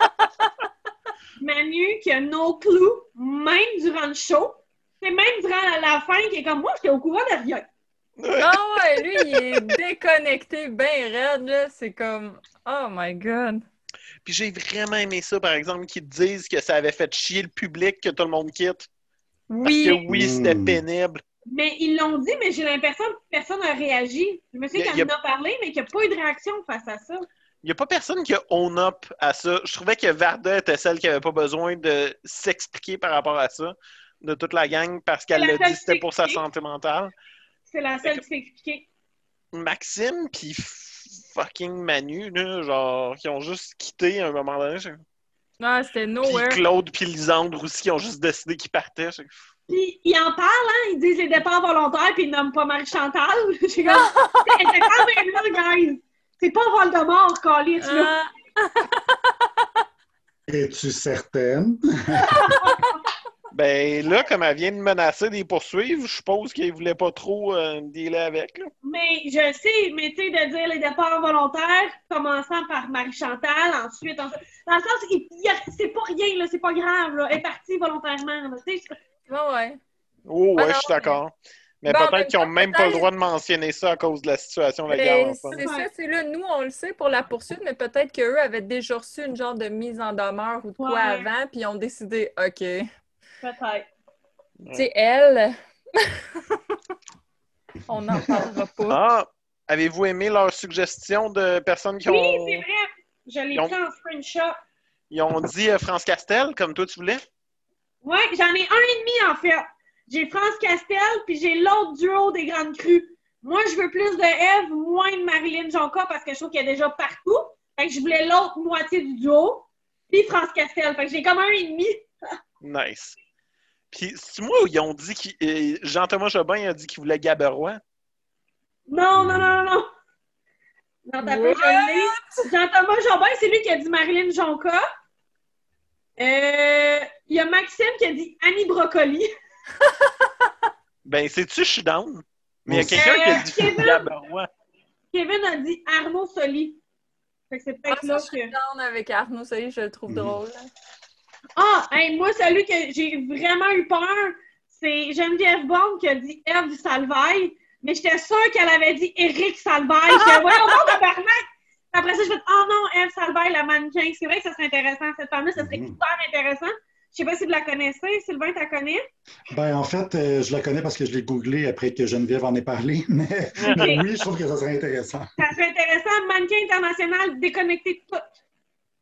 Manu qui a no clue, même durant le show. C'est même durant la, la fin qui est comme moi, j'étais au courant de rien. Ah ouais, lui, il est déconnecté bien raide, là. C'est comme, oh my God. puis j'ai vraiment aimé ça, par exemple, qu'ils te disent que ça avait fait chier le public que tout le monde quitte. Parce Oui, que oui, c'était Mm. pénible. Mais ils l'ont dit, mais j'ai l'impression que personne n'a réagi. Je me suis y a- en a parlé, mais qu'il n'y a pas eu de réaction face à ça. Il n'y a pas personne qui a own up à ça. Je trouvais que Varda était celle qui avait pas besoin de s'expliquer par rapport à ça, de toute la gang, parce qu'elle la dit, c'était pour sa santé mentale. C'est la seule qui s'est expliquée. Maxime puis fucking Manu, là, genre, qui ont juste quitté à un moment donné. j'ai- ah, c'était Puis nowhere. Claude puis Lisandre aussi, qui ont juste décidé qu'ils partaient. Puis ils en parlent, hein? Ils disent les départs volontaires, puis ils nomment pas Marie-Chantal. J'ai comme, elle était quand même là, guys. C'est pas Voldemort, Calis, là. Ah, Es-tu certaine? Ben là, comme elle vient de menacer des poursuivre, je suppose qu'ils voulaient pas trop euh, dealer avec. Là. Mais je sais, mais tu sais, de dire les départs volontaires, commençant par Marie-Chantal, ensuite, en- dans le sens, c'est pas rien, là, c'est pas grave, là. Elle est partie volontairement, là. Tu sais, c'est- ouais. Oh, ouais, Ah non, je suis d'accord. Mais Bon, peut-être qu'ils n'ont même pas le droit de mentionner ça à cause de la situation légale. Mais enfin. c'est ça, c'est là, nous, on le sait pour la poursuite, mais peut-être qu'eux avaient déjà reçu une genre de mise en demeure ou de quoi Ouais. avant, puis ils ont décidé, OK. Tu peut-être. sais, elle, on n'en parlera pas. Ah, avez-vous aimé leurs suggestions de personnes qui Oui, ont, c'est vrai. Je l'ai ont- pris en screenshot. ils ont dit euh, France Castel, comme toi tu voulais? Ouais, j'en ai un et demi, en fait. J'ai France Castel, puis j'ai l'autre duo des Grandes Crues. Moi, je veux plus de Eve, moins de Marilyn Jonca, parce que je trouve qu'il y a déjà partout. Fait que je voulais l'autre moitié du duo, puis France Castel. Fait que j'ai comme un et demi. Nice. Puis, c'est moi où ils ont dit qu'il- euh, Jean-Thomas Jobin a dit qu'il voulait Gaberois? Non, non, non, non, non. T'as. Jean-Thomas Jobin, c'est lui qui a dit Marilyn Jonca. Euh, Il y a Maxime qui a dit Annie Brocoli. Ben, sais-tu, je suis down. Mais il y a quelqu'un qui a dit Kevin. Kevin a dit Arnaud Soli. Fait que c'est Ah, peut-être ça, là je suis que. down avec Arnaud, ça y est, je le trouve Mhm. drôle. Ah, hey, moi, celui que j'ai vraiment eu peur, c'est Geneviève Bond qui a dit Eve Salvaille. Mais j'étais sûre qu'elle avait dit Éric Salvaille. J'étais, voyons donc, tabarnak! Après ça, je fais Oh non, Eve Salvaille, la mannequin. C'est vrai que ça serait intéressant. Cette femme-là, ça serait Mhm. super intéressant. Je sais pas si vous la connaissez. Sylvain, tu la connais? Ben, en fait, euh, je la connais parce que je l'ai googlé après que Geneviève en ait parlé, mais mais oui, je trouve que ça serait intéressant. Ça serait intéressant. Mannequin international déconnecté de tout.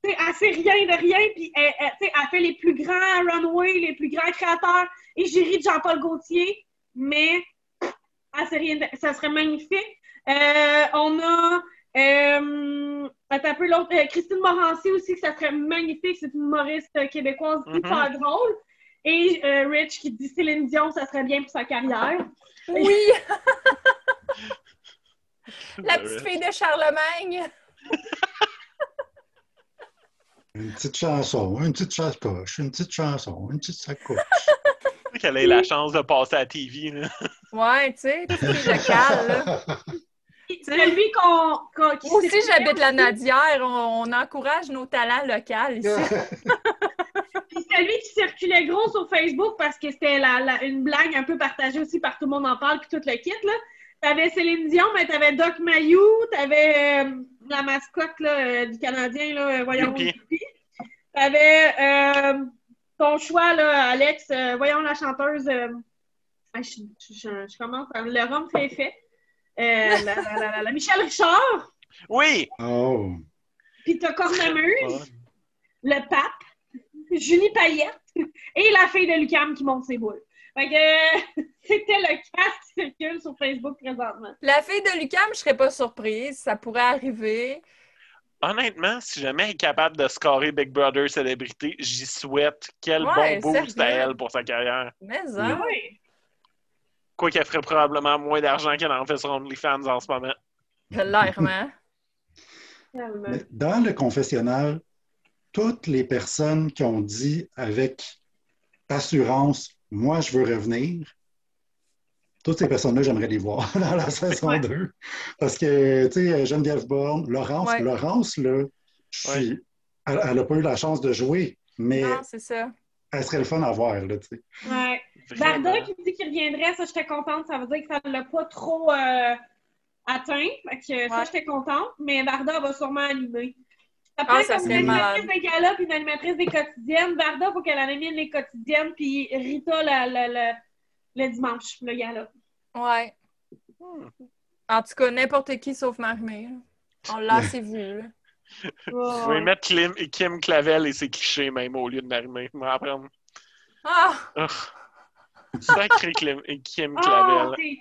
Tu sais, elle sait rien de rien, puis elle, elle- elle fait les plus grands runways, les plus grands créateurs, et ri de Jean-Paul Gaultier, mais elle sait rien de- ça serait magnifique. Euh, on a euh, attends un peu l'autre, euh, Christine Morancy aussi, que ça serait magnifique, c'est une humoriste euh, québécoise Mhm. hyper drôle. Et euh, Rich qui dit Céline Dion, ça serait bien pour sa carrière. Oui! La petite fille de Charlemagne! Une petite chanson, une petite sacoche, une petite chanson, une petite sacoche. qu'elle ait la chance de passer à la TV. Là? Ouais, tu sais, petite fille locale, là. Celui qu'on. qui Aussi, j'habite la Nadière. On, on encourage nos talents locaux ici. Puis celui qui circulait gros sur Facebook parce que c'était la, la- une blague un peu partagée aussi par tout le monde en parle puis tout le kit, là. T'avais Céline Dion, mais t'avais Doc Mayou, t'avais euh, la mascotte là, euh, du Canadien, là, euh, voyons. T'avais euh, ton choix, là, Alex, euh, voyons la chanteuse. euh, ah, je, je- je- je commence, à- le rhum fait effet. La, la- la- la- Michel Richard, Oui! Oh! puis t'as Cornemuse, Ah. le pape, Julie Payette et la fille de Lucam qui monte ses boules. Fait que euh, c'était le cast qui circule sur Facebook présentement. La fille de Lucam, je serais pas surprise. Ça pourrait arriver. Honnêtement, si jamais elle est capable de scorer Big Brother célébrité, j'y souhaite. Quel Ouais, bon boost sérieux? à elle pour sa carrière. Mais hein? Oui. Quoi qu'elle ferait probablement moins d'argent qu'elle en fait sur OnlyFans en ce moment. Clairement. Tellement. Mais dans le confessionnal, toutes les personnes qui ont dit avec assurance, moi, je veux revenir, toutes ces personnes-là, j'aimerais les voir dans la saison Ouais. 2. Parce que, tu sais, Geneviève Borne, Laurence, Ouais. Laurence, là, je suis- elle n'a pas eu la chance de jouer, mais Non, ça. elle serait le fun à voir, là, tu sais. Varda qui dit qu'il reviendrait, ça j'étais contente. Ça veut dire que ça ne l'a pas trop euh, atteint. Fait que ça j'étais contente. Mais Varda va sûrement animer. Ah, Après, ça comme une animatrice malade. des galas puis une animatrice des quotidiennes, Varda, faut qu'elle anime les quotidiennes puis Rita la- la- la- le dimanche, le gala. Ouais. Hmm. En tout cas, n'importe qui sauf Marie-Mé. là. On l'a assez vu. là. Vous pouvez mettre Kim, Kim Clavel et ses clichés même au lieu de Marimé. Je vais apprendre. Ah! Sacré Kim, Kim Clavel. c'est-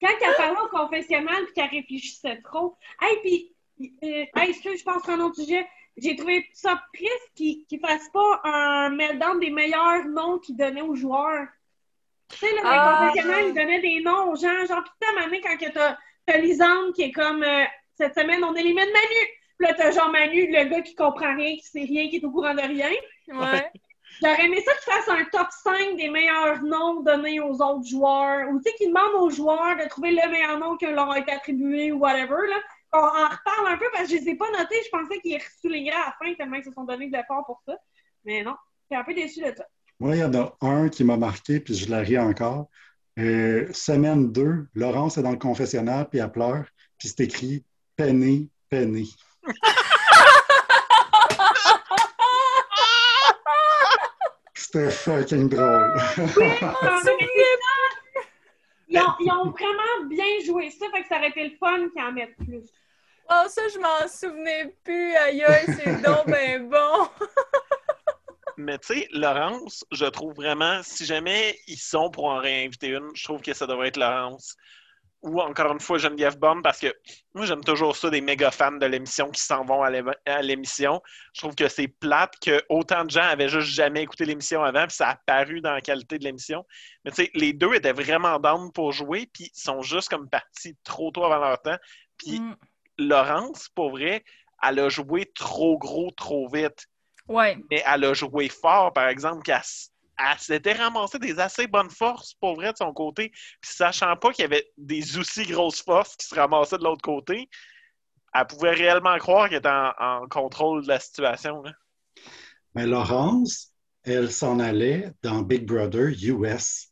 quand elle parlait au confessionnal puis qu'elle réfléchissait trop. Hey, puis, euh, hey, excuse, je pense à un autre sujet. J'ai trouvé ça triste qu'ils ne fassent pas un meltdown des meilleurs noms qu'ils donnaient aux joueurs. Tu sais, là, dans Ah. le confessionnal, ils donnaient des noms aux gens. Genre, putain, Mané, quand que t'as t'as Lisande qui est comme euh, cette semaine, on élimine Manu. Puis là, t'as genre Manu, le gars qui comprend rien, qui sait rien, qui est au courant de rien. Ouais. J'aurais aimé ça qu'ils fassent un top 5 des meilleurs noms donnés aux autres joueurs. Ou tu sais, qu'ils demandent aux joueurs de trouver le meilleur nom qui leur a été attribué ou whatever. Là. On en reparle un peu parce que je les ai pas notés. Je pensais qu'ils soulignaient à la fin tellement ils se sont donné de l'effort pour ça. Mais non, j'étais un peu déçu de ça. Moi, il y en a un qui m'a marqué, puis je la ris encore. Euh, semaine 2, Laurence est dans le confessionnal, puis elle pleure, puis c'est écrit Penny, Penny. C'était fucking drôle. Mais Ils ont, ils ont vraiment bien joué ça, fait que ça aurait été le fun qu'ils en mettent plus. Oh, ça, je m'en souvenais plus. Aïe, aïe, c'est donc ben bon. Mais tu sais, Laurence, je trouve vraiment, si jamais ils sont pour en réinviter une, je trouve que ça devrait être Laurence. Ou encore une fois, Geneviève Bombe, parce que moi, j'aime toujours ça, des méga fans de l'émission qui s'en vont à l'ém- à l'émission. Je trouve que c'est plate que autant de gens avaient juste jamais écouté l'émission avant, puis ça a paru dans la qualité de l'émission. Mais tu sais, les deux étaient vraiment down pour jouer, puis ils sont juste comme partis trop tôt avant leur temps. Puis Mm. Laurence, pour vrai, elle a joué trop gros, trop vite Ouais. mais elle a joué fort, par exemple, qu'elle elle s'était ramassée des assez bonnes forces, pour vrai, de son côté. Puis sachant pas qu'il y avait des aussi grosses forces qui se ramassaient de l'autre côté, elle pouvait réellement croire qu'elle était en, en contrôle de la situation. là. Mais Laurence, elle s'en allait dans Big Brother US.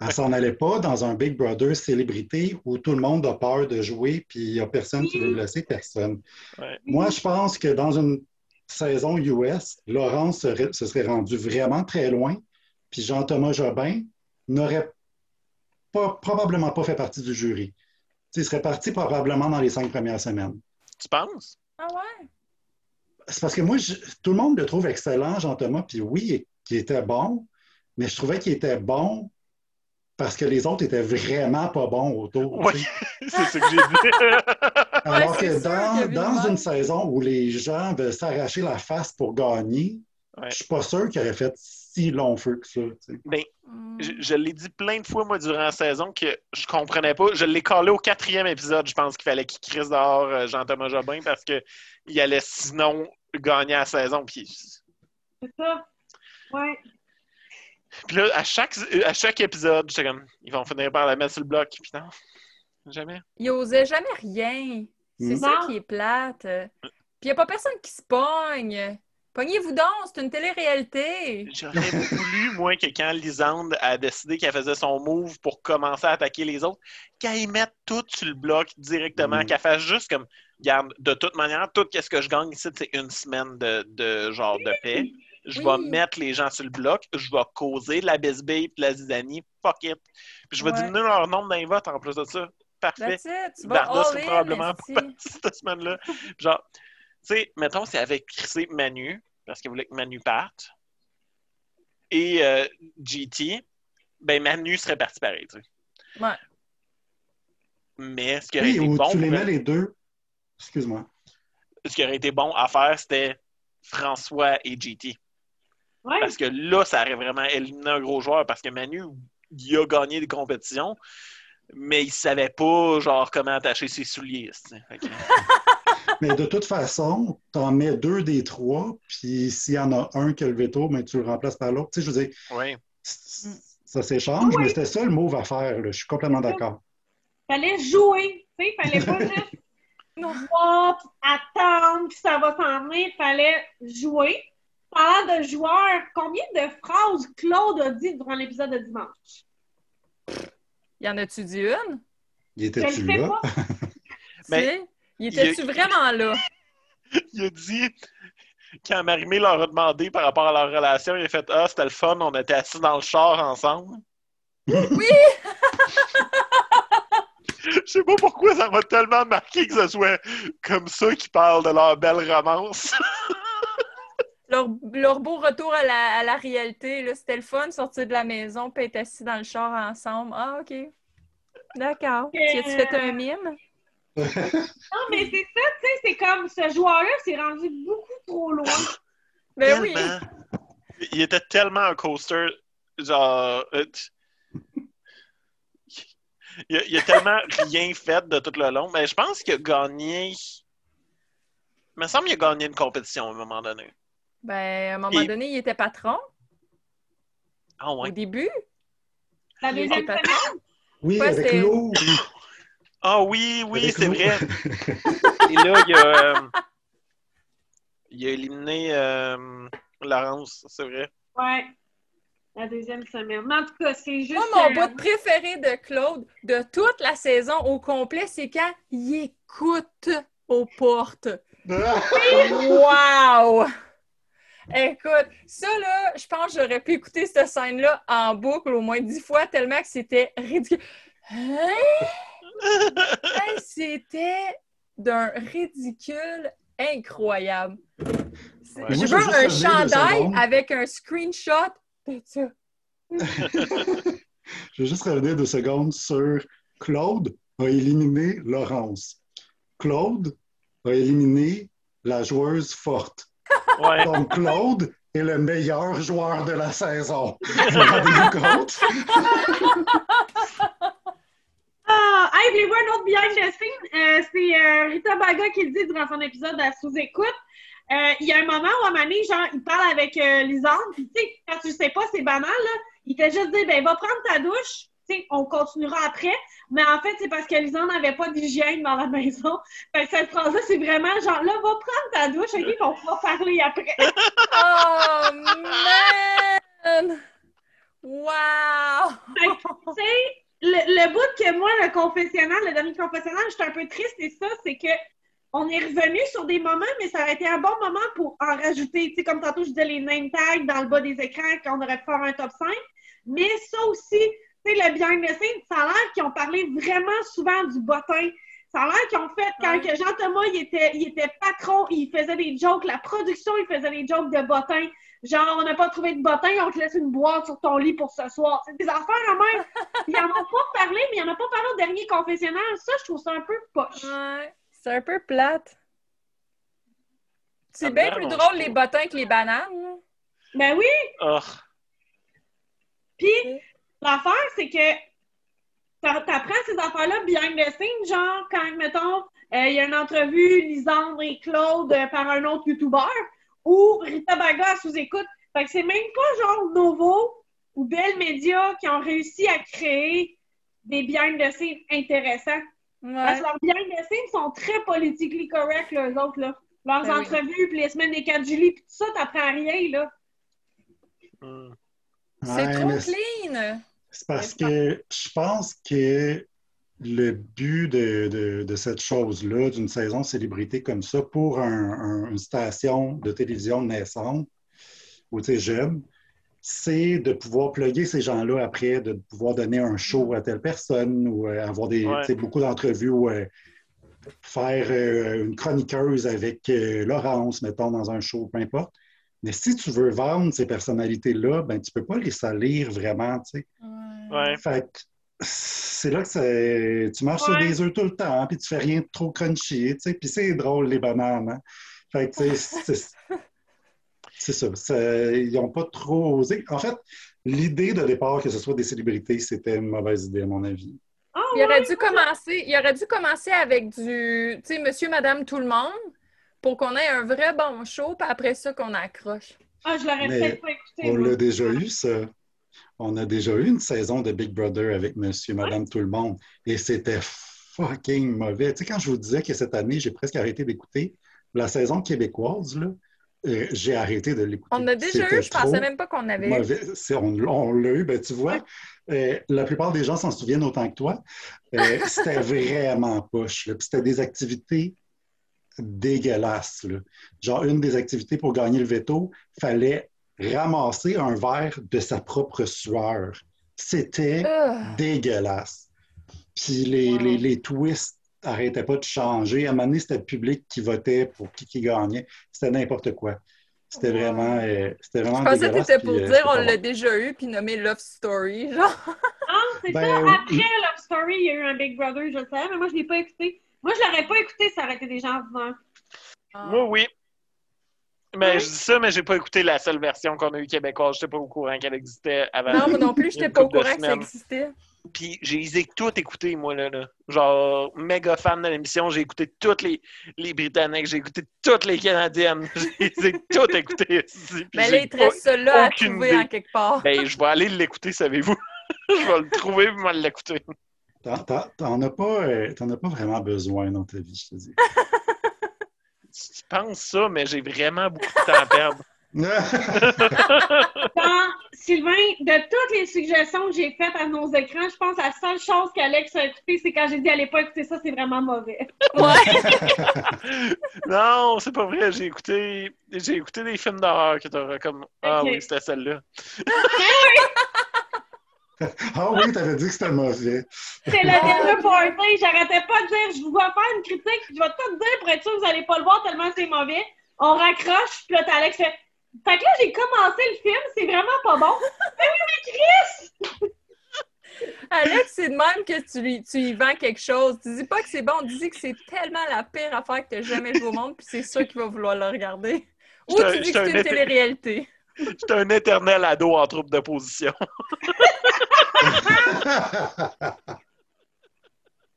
Elle s'en allait pas dans un Big Brother célébrité où tout le monde a peur de jouer, puis il n'y a personne qui veut laisser personne. Ouais. Moi, je pense que dans une saison US, Laurence se serait rendu vraiment très loin, puis Jean-Thomas Jobin n'aurait pas, probablement pas fait partie du jury. Il serait parti probablement dans les cinq premières semaines. Tu penses? Ah ouais? C'est parce que moi, je- tout le monde le trouve excellent, Jean-Thomas, puis oui, il était bon, mais je trouvais qu'il était bon parce que les autres étaient vraiment pas bons autour. Oui. C'est ce que j'ai dit. Alors que dans, dans une saison où les gens veulent s'arracher la face pour gagner, Ouais. je suis pas sûr qu'il aurait fait si long feu que ça. tu sais. Ben, Mm. je, je l'ai dit plein de fois, moi, durant la saison, que je comprenais pas. Je l'ai collé au quatrième épisode. Je pense qu'il fallait qu'il crisse dehors euh, Jean-Thomas Jobin parce qu'il allait sinon gagner la saison. Puis C'est ça. Ouais. Puis là, à chaque, à chaque épisode, j'étais comme, ils vont finir par la mettre sur le bloc. Puis non, jamais. Il osait jamais rien. C'est Mm. ça qui est plate. Puis il n'y a pas personne qui se pogne. Pognez-vous donc, c'est une télé-réalité. J'aurais voulu, moi, que quand Lisande a décidé qu'elle faisait son move pour commencer à attaquer les autres, qu'elle mette tout sur le bloc directement, Mm. qu'elle fasse juste comme, regarde, de toute manière, tout ce que je gagne ici, c'est une semaine de, de genre de paix. Je vais mettre les gens sur le bloc, je vais causer de la bisbille et de la zizanie, fuck it. Puis je vais Ouais. diminuer leur nombre d'un vote en plus de ça. parfait. That's it. Tu c'est probablement pas partie cette semaine-là. Genre, tu sais, mettons, c'est avec Chris Manu, parce qu'il voulait que Manu parte, et euh, GT, ben Manu serait parti pareil, tu sais. Ouais. Mais ce qui aurait Oui, été ou bon tu les mets les deux. Excuse-moi. ce qui aurait été bon à faire, c'était François et GT. Ouais. Parce que là, ça aurait vraiment éliminé un gros joueur, parce que Manu, il a gagné des compétitions, mais il savait pas, genre, comment attacher ses souliers. tu sais. Mais de toute façon, tu en mets deux des trois, puis s'il y en a un qui a le veto, mais tu le remplaces par l'autre. Tu sais, je veux dire, Oui. ça s'échange, Oui. mais c'était ça le move à faire. là. Je suis complètement d'accord. Fallait jouer. Tu sais, fallait pas juste Non. voir, puis attendre, puis ça va s'en venir. Fallait jouer. Parlant de joueurs, combien de phrases Claude a dit durant l'épisode de dimanche? Y en a-tu dit une? Il était-tu là? pas. Mais- Tu sais? Il était-tu il y a- vraiment là? Il a dit, quand Marimé leur a demandé par rapport à leur relation, il a fait Ah, c'était le fun, on était assis dans le char ensemble. Oui! Je sais pas pourquoi ça m'a tellement marqué que ce soit comme ça qu'ils parlent de leur belle romance. Leur, leur beau retour à la, à la réalité, là, c'était le fun, sortir de la maison puis être assis dans le char ensemble. Ah, OK. D'accord. Tu as-tu fait un mime? Non, mais c'est ça, tu sais, c'est comme ce joueur-là s'est rendu beaucoup trop loin. Ben oui. Il était tellement un coaster, genre. euh, Il a, il a tellement rien fait de tout le long, mais je pense qu'il a gagné. Il me semble qu'il a gagné une compétition à un moment donné. Ben, à un moment Et- donné, il était patron Ah ouais. au début. La deuxième semaine, Oui, Ouais, avec c'était- l'eau. Ah oui, oui, c'est vrai. Et là, il a, euh, il a éliminé euh, Laurence, c'est vrai. ouais. La deuxième semaine. Mais en tout cas, c'est juste. Moi, mon euh, bout préféré de Claude de toute la saison au complet, c'est quand il écoute aux portes. Wow! Écoute, ça là, je pense que j'aurais pu écouter cette scène-là en boucle au moins dix fois tellement que c'était ridicule. Hein? Hey, c'était d'un ridicule incroyable. Ouais. Je veux un chandail avec un screenshot de ça. Je vais juste revenir deux secondes sur Claude a éliminé Laurence. Claude a éliminé la joueuse forte. Ouais. Donc, Claude est le meilleur joueur de la saison. Vous vous rendez-vous compte? Hey, voulez-vous un autre behind the scene? Euh, c'est euh, Rita Baga qui le dit durant son épisode à sous-écoute. Euh, Il y a un moment où, à un moment donné, genre, il parle avec Lisande, puis tu sais, quand tu le sais pas, c'est banal, là. Il fait juste dire, ben, va prendre ta douche, tu sais, on continuera après. Mais en fait, c'est parce que Lisande n'avait pas d'hygiène dans la maison. Fait que cette phrase-là, c'est vraiment genre, là, va prendre ta douche, OK, puis on pourra parler après. Oh man! Wow! Fait que, tu sais, le, le bout que moi, le confessionnal, le dernier confessionnal, j'étais un peu triste et ça, c'est que on est revenu sur des moments, mais ça aurait été un bon moment pour en rajouter. Tu sais, comme tantôt, je disais les name tags dans le bas des écrans, qu'on aurait pu faire un top 5. Mais ça aussi, tu sais, le behind the scenes, ça a l'air qu'ils ont parlé vraiment souvent du bottin. Ça a l'air qu'ils ont fait, quand Ouais. que Jean-Thomas, il était, il était patron, il faisait des jokes, la production, il faisait des jokes de bottin. Genre, on n'a pas trouvé de bottin, on te laisse une boîte sur ton lit pour ce soir. C'est des affaires à même. Ils en ont pas parlé, mais ils en ont pas parlé au dernier confessionnal. Ça, je trouve ça un peu poche. Ouais, c'est un peu plate. C'est bien plus drôle les bottins que les bananes. Ben oui, Oh. Puis, l'affaire, c'est que t'a- t'apprends ces affaires-là behind the scenes, genre, quand, mettons, euh, il y a une entrevue, Lisandre et Claude euh, par un autre YouTuber, ou Rita Baga sous-écoute. Fait que c'est même pas genre Novo ou Bell Media qui ont réussi à créer des behind the scenes intéressants. Parce que leurs behind the scenes sont très politically correct, là, eux autres, là. Leurs Ben oui. entrevues, puis les semaines des 4 juillet, puis tout ça, t'apprends rien, là. Hmm. C'est Ouais, trop clean. C'est parce que je pense que le but de, de- de cette chose-là, d'une saison célébrité comme ça, pour un- un- une station de télévision naissante, ou jeune, c'est de pouvoir plugger ces gens-là après, de pouvoir donner un show à telle personne ou euh, avoir des, Ouais. beaucoup d'entrevues ou euh, faire euh, une chroniqueuse avec Laurence, mettons, dans un show, peu importe. Mais si tu veux vendre ces personnalités-là, ben, tu peux pas les salir vraiment. Ouais. Fait c'est là que c'est- tu marches sur des œufs tout le temps, puis tu fais rien de trop crunchy, tu sais. Puis c'est drôle, les bananes, hein. Fait que, tu sais, c'est ça. C'est- Ils n'ont pas trop osé. En fait, l'idée de départ que ce soit des célébrités, c'était une mauvaise idée, à mon avis. Ah, Il ouais. aurait dû commencer, il aurait dû commencer avec du, tu sais, monsieur, madame, tout le monde, pour qu'on ait un vrai bon show, puis après ça, qu'on accroche. Ah, je l'aurais peut-être pas écouté. On moi. l'a déjà eu, ça. On a déjà eu une saison de Big Brother avec Monsieur, Madame, tout le monde. Et c'était fucking mauvais. Tu sais, quand je vous disais que cette année, j'ai presque arrêté d'écouter la saison québécoise, là, euh, j'ai arrêté de l'écouter. On a déjà eu, je pensais même pas qu'on avait eu. mauvais. On, on l'a eu, ben, tu vois. euh, la plupart des gens s'en souviennent autant que toi. Euh, c'était vraiment poche. C'était des activités dégueulasses. là. Genre, une des activités pour gagner le veto, fallait ramasser un verre de sa propre sueur. C'était Ah. dégueulasse. Puis les, Wow. les, les twists n'arrêtaient pas de changer. À un moment donné, c'était le public qui votait pour qui, qui gagnait. C'était n'importe quoi. C'était Wow. vraiment, euh, c'était vraiment Je pensais que t'étais puis, pour euh, dire c'était on l'a déjà eu, puis nommé Love Story, genre. Ah, c'est Ben, ça. oui. Après Love Story, il y a eu un Big Brother, je le savais, mais moi, je l'ai pas écouté. Moi, je l'aurais pas écouté, ça aurait été des gens ordinaires. Moi, oui. Mais Oui. je dis ça, mais j'ai pas écouté la seule version qu'on a eue québécoise. J'étais pas au courant qu'elle existait avant. Non, moi non plus, j'étais pas au courant que ça existait. Puis j'ai les ai toutes écoutées, moi, là, là. Genre, méga fan de l'émission. J'ai écouté toutes les, les Britanniques, j'ai écouté toutes les Canadiennes. Je les ai toutes écoutées. ici, puis Mais j'ai là, il te pas- reste ça là à trouver idée. en quelque part. Ben, je vais aller l'écouter, savez-vous? je vais le trouver et vais l'écouter. T'en- t'en- T'en as pas, euh, t'en as pas vraiment besoin dans ta vie, je te dis. Tu penses ça, mais j'ai vraiment beaucoup de temps à perdre. Dans, Sylvain, de toutes les suggestions que j'ai faites à nos écrans, je pense que la seule chose qu'Alex a écouté, c'est quand j'ai dit allez pas écouter ça, c'est vraiment mauvais. Ouais. non, c'est pas vrai. J'ai écouté, j'ai écouté des films d'horreur que t'auras comme. Ah Ok. oui, c'était celle-là. Ah oui, t'avais dit que c'était mauvais. C'est le dernier party, j'arrêtais pas de dire je vous vais faire une critique, je vais tout dire pour être sûr que vous allez pas le voir tellement c'est mauvais. On raccroche, puis là, t'as Alex fait Fait que là, j'ai commencé le film, c'est vraiment pas bon. Mais oui, mais Chris! Alex, c'est de même que tu, lui, tu y vends quelque chose. Tu dis pas que c'est bon, dis que c'est tellement la pire affaire que tu as jamais vue au monde, puis c'est sûr qu'il va vouloir le regarder. Ou tu dis que c'est un une télé-réalité. J'étais un éternel ado en troupe d'opposition.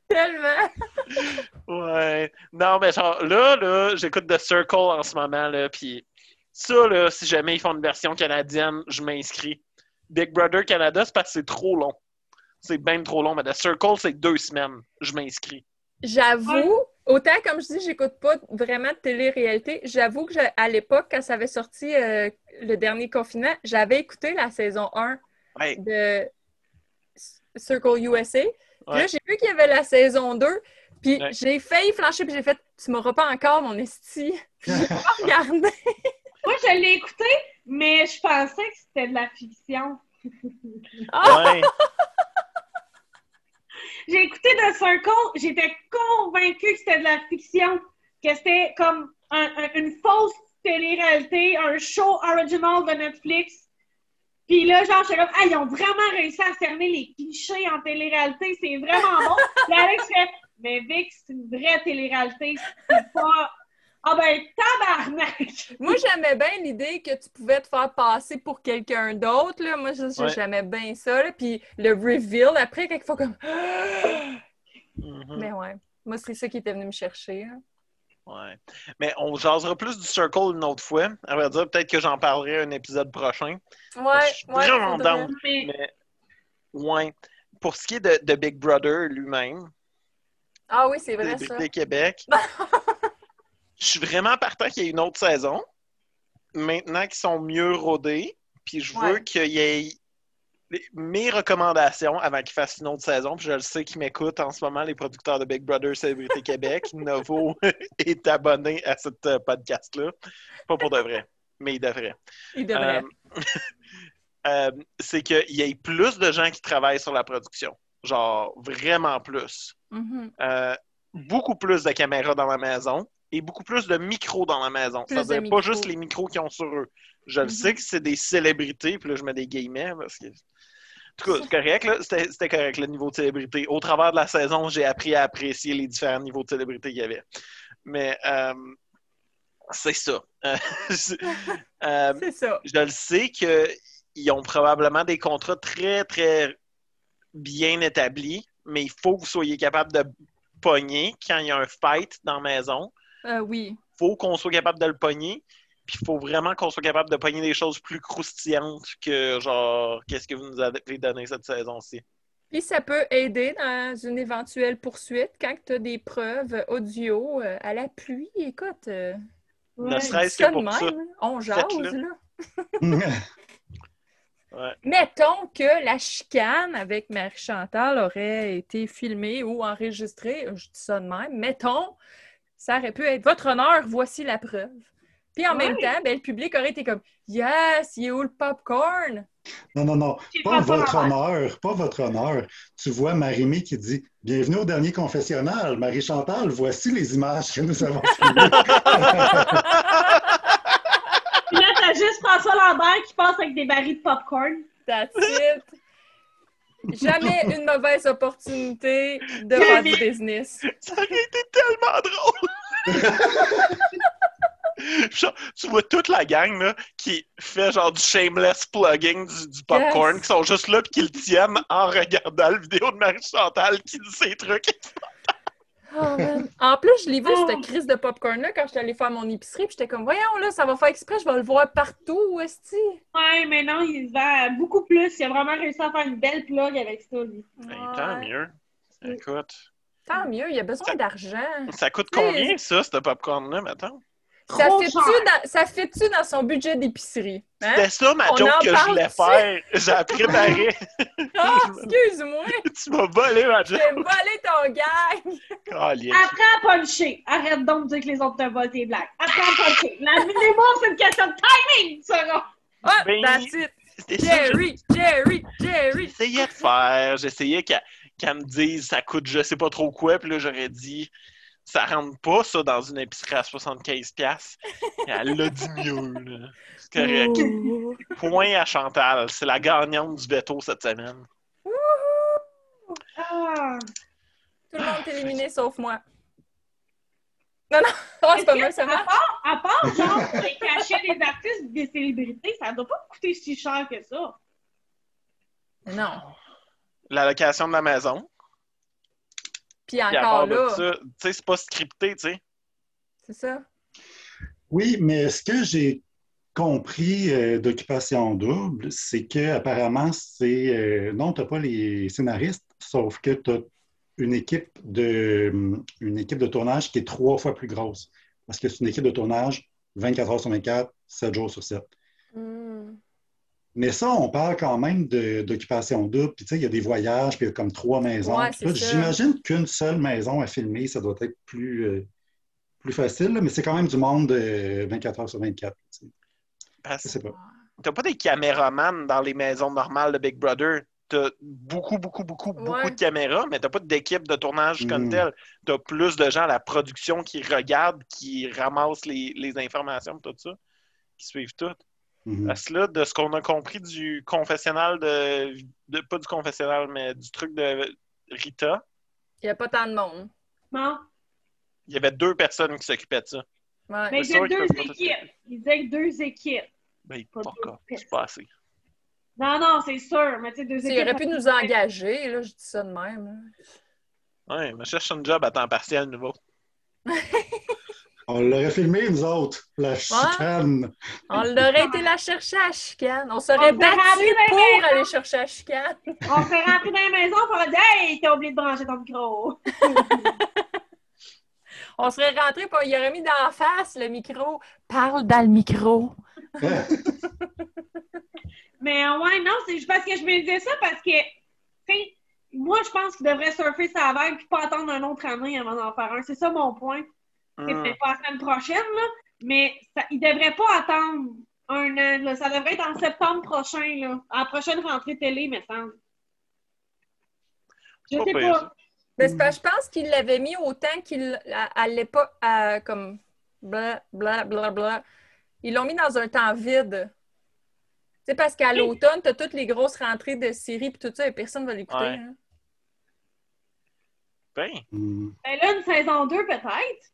Tellement. Ouais. Non, mais genre, là, là, j'écoute The Circle en ce moment, là, puis ça, là, si jamais ils font une version canadienne, je m'inscris. Big Brother Canada, c'est parce que c'est trop long. C'est bien trop long, mais The Circle, c'est deux semaines. Je m'inscris. J'avoue, autant comme je dis, j'écoute pas vraiment de télé-réalité, j'avoue que à l'époque, quand ça avait sorti euh, le dernier confinement, j'avais écouté la saison 1 Ouais. de Circle USA. Puis Ouais. là, j'ai vu qu'il y avait la saison 2, puis Ouais. j'ai failli flancher, puis j'ai fait « Tu m'auras pas encore, mon esti! » Puis j'ai pas regardé. Moi, je l'ai écouté, mais je pensais que c'était de la fiction. Ah! Ouais. J'ai écouté The Circle, j'étais convaincue que c'était de la fiction, que c'était comme un- un- une fausse télé-réalité, un show original de Netflix. Puis là, genre, j'étais comme, ah, ils ont vraiment réussi à cerner les clichés en télé-réalité, c'est vraiment bon. Puis Alex fait, mais Vic, c'est une vraie télé-réalité, c'est pas. Ah ben, tabarnak! Moi, j'aimais bien l'idée que tu pouvais te faire passer pour quelqu'un d'autre. là. Moi, Ouais. j'aimais bien ça. là. Puis le reveal, après, quelquefois, comme... Mhm. Mais ouais, moi, c'est ça qui était venu me chercher. hein. Ouais. Mais on jasera plus du Circle une autre fois. À vrai dire, peut-être que j'en parlerai un épisode prochain. Ouais, Je suis ouais. vraiment faudrait. down. Mais ouais. Pour ce qui est de, de Big Brother lui-même, Ah oui, c'est vrai, ça. Québec, je suis vraiment partant qu'il y ait une autre saison. Maintenant qu'ils sont mieux rodés, puis je veux Ouais. qu'il y ait les- mes recommandations avant qu'ils fassent une autre saison. Puis je le sais qu'ils m'écoutent en ce moment, les producteurs de Big Brother Célébrité Québec. Novo est abonné à ce podcast-là. Pas pour de vrai, mais il devrait. Il devrait. Euh, euh, c'est qu'il y ait plus de gens qui travaillent sur la production. Genre, vraiment plus. Mhm. Euh, beaucoup plus de caméras dans la maison et beaucoup plus de micros dans la maison. Plus Ça veut dire pas juste les micros qu'ils ont sur eux. Je le Mhm. sais que c'est des célébrités, puis là, je mets des guillemets parce que. Tout cas, c'est correct, là. C'était correct, le niveau de célébrité. Au travers de la saison, j'ai appris à apprécier les différents niveaux de célébrité qu'il y avait. Mais euh, c'est ça. Euh, c'est- euh, C'est ça. je le sais qu'ils ont probablement des contrats très, très bien établis, mais il faut que vous soyez capable de pogner quand il y a un fight dans la maison. Euh, oui. Il faut qu'on soit capable de le pogner. Puis il faut vraiment qu'on soit capable de pogner des choses plus croustillantes que genre qu'est-ce que vous nous avez donné cette saison-ci. Puis ça peut aider dans une éventuelle poursuite quand tu as des preuves audio euh, à l'appui. Écoute, euh, Ne Ouais. serait-ce ça que pour ça. même, on jase, là. Ouais. Mettons que la chicane avec Marie-Chantal aurait été filmée ou enregistrée, je dis ça de même. Mettons, ça aurait pu être votre honneur, voici la preuve. Puis en même temps, ben, le public aurait été comme Yes, il est où le popcorn? Non, non, non, pas votre honneur, pas votre honneur. Tu vois Marie-Mé qui dit Bienvenue au dernier confessionnal. Marie-Chantal, voici les images que nous avons filmées. Puis là, t'as juste François Lambert qui passe avec des barils de popcorn. That's it. Jamais une mauvaise opportunité de faire du business. Ça aurait été tellement drôle! Genre, tu vois toute la gang là, qui fait genre du shameless plugging du, du popcorn, Yes. qui sont juste là puis qui le tiennent en regardant la vidéo de Marie-Chantal qui dit ces trucs. Oh. En plus, je l'ai vu, Oh. cette crise de popcorn-là, quand j'étais allée faire mon épicerie, puis j'étais comme, voyons, là, ça va faire exprès, je vais le voir partout, esti. Ouais, mais non, il vend beaucoup plus. Il a vraiment réussi à faire une belle plug avec ça, lui. Ben, tant mieux. Écoute, Tant mieux, il a besoin Ça- d'argent. ça coûte combien ça, ce popcorn-là, maintenant? Ça fait-tu dans, ça fait-tu dans son budget d'épicerie? Hein? C'était ça ma On joke que je voulais faire. J'ai préparé. Ah, excuse-moi, tu m'as volé ma joke. j'ai volé ton gag! Apprends à puncher. Arrête donc de dire que les autres te volent tes blagues. Apprends à puncher. La l'humour, c'est une question de timing, Sarah. Ah, Ben, that's it! C'était ça je- Jerry, Jerry, Jerry! J'essayais de faire. J'essayais qu'elle qu'elle me dise ça coûte je sais pas trop quoi. Puis là, j'aurais dit ça rentre pas ça dans une épicerie à 75$. Et elle l'a dit mieux. là. C'est correct. Ouh. Point à Chantal. C'est la gagnante du veto cette semaine. Ah. Tout le monde est éliminé sauf moi. Non, non, oh, c'est pas moi, ça À part, à part, genre, les cachets des artistes des célébrités, ça doit pas coûter si cher que ça. Non. La location de la maison. Puis encore là, tu sais, c'est pas scripté, tu sais. c'est ça. Oui, mais ce que j'ai compris euh, d'Occupation Double, c'est que apparemment c'est. euh, non, tu n'as pas les scénaristes, sauf que tu as une équipe, de, hum, une équipe de tournage qui est trois fois plus grosse. Parce que c'est une équipe de tournage 24 heures sur 24, 7 jours sur 7. Hmm. Mais ça, on parle quand même d'occupation double. Puis, tu sais, il y a des voyages, puis il y a comme trois maisons. Ouais. J'imagine qu'une seule maison à filmer, ça doit être plus, euh, plus facile, là, mais c'est quand même du monde de 24 heures sur 24. tu sais. Parce Je sais pas. T'as pas des caméramans dans les maisons normales de Big Brother? T'as beaucoup, beaucoup, beaucoup, beaucoup de caméras, mais t'as pas d'équipe de tournage comme Mhm. tel. T'as plus de gens à la production qui regardent, qui ramassent les, les informations, tout ça, qui suivent tout. Mhm. Parce que là, de ce qu'on a compris du confessionnal de, de- Pas du confessionnal, mais du truc de Rita, Il n'y a pas tant de monde. Non? il y avait deux personnes qui s'occupaient de ça. Ouais. Mais il c'est y a deux équipes. Il disait que deux équipes. Ben, Pas pas c'est pas assez. Non, non, c'est sûr. Mais tu sais, deux équipes. il aurait pu nous engager, là, je dis ça de même. Ouais, mais cherche un job à temps partiel nouveau. On l'aurait filmé, nous autres, la chicane. On l'aurait été la chercher à chicane. On serait On battu serait allé dans pour aller chercher à chicane. On fait rentrer dans la maison pour dire Hey, t'as oublié de brancher ton micro. On serait rentré, puis il aurait mis d'en face le micro. Parle dans le micro. Mais ouais, non, c'est juste parce que je me disais ça parce que, tu sais, moi, je pense qu'il devrait surfer sa vague puis pas attendre un autre année avant d'en faire un. C'est ça mon point. C'est Hmm. peut-être pas la semaine prochaine, là, mais ça, il devrait pas attendre un an. là. Ça devrait être en septembre prochain, là. À la prochaine rentrée télé, me semble. Je Pas sais pas. Mais je pense qu'il l'avait mis autant qu'il l'époque, à- comme bla bla bla bla. Ils l'ont mis dans un temps vide. C'est parce qu'à l'automne, t'as toutes les grosses rentrées de séries et tout ça, et personne va l'écouter. Ouais. hein. Ben. Ben là, une saison 2, peut-être.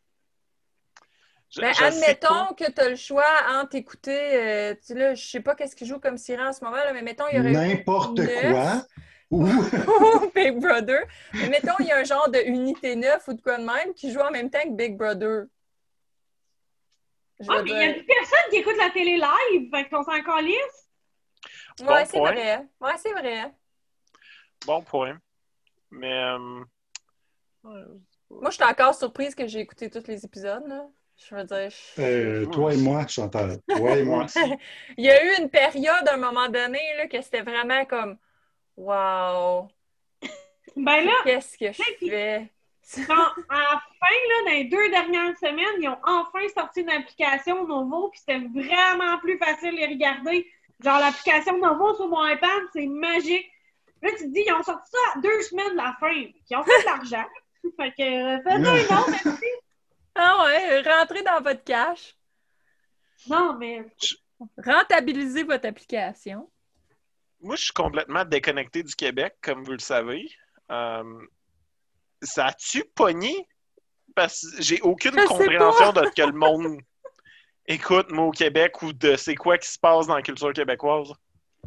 Ben, admettons que tu as le choix entre écouter, euh, tu sais, là, je sais pas qu'est-ce qu'il joue comme série en ce moment, là, mais mettons, il y aurait N'importe quoi. Ou Big Brother. Mais mettons, il y a un genre de unité 9 ou de quoi de même qui joue en même temps que Big Brother. Je Ah, mais il y a plus personne qui écoute la télé live. Fait qu'on s'en calisse. Bon Ouais, c'est point. vrai. Ouais, c'est vrai. Bon point. Mais. euh, Moi, je suis encore surprise que j'ai écouté tous les épisodes. Là. Je veux dire, je- euh, toi et moi, Chantal. Toi et moi il y a eu une période à un moment donné là, que c'était vraiment comme Wow, Ben là, qu'est-ce que je fais? quand, à la fin, là, dans les deux dernières semaines, ils ont enfin sorti une application Novo, puis c'était vraiment plus facile de les regarder. Genre, l'application Novo sur mon iPad, c'est magique. Là, tu te dis, ils ont sorti ça à deux semaines de la fin. Ils ont fait de l'argent. fait que, euh, faites un autre, merci. Ah ouais, rentrez dans votre cash. Non, mais Rentabilisez votre application. Moi, je suis complètement déconnecté du Québec, comme vous le savez. Euh, ça a-tu pogné? Parce que j'ai aucune Je compréhension de ce que le monde écoute, moi, au Québec, ou de c'est quoi qui se passe dans la culture québécoise.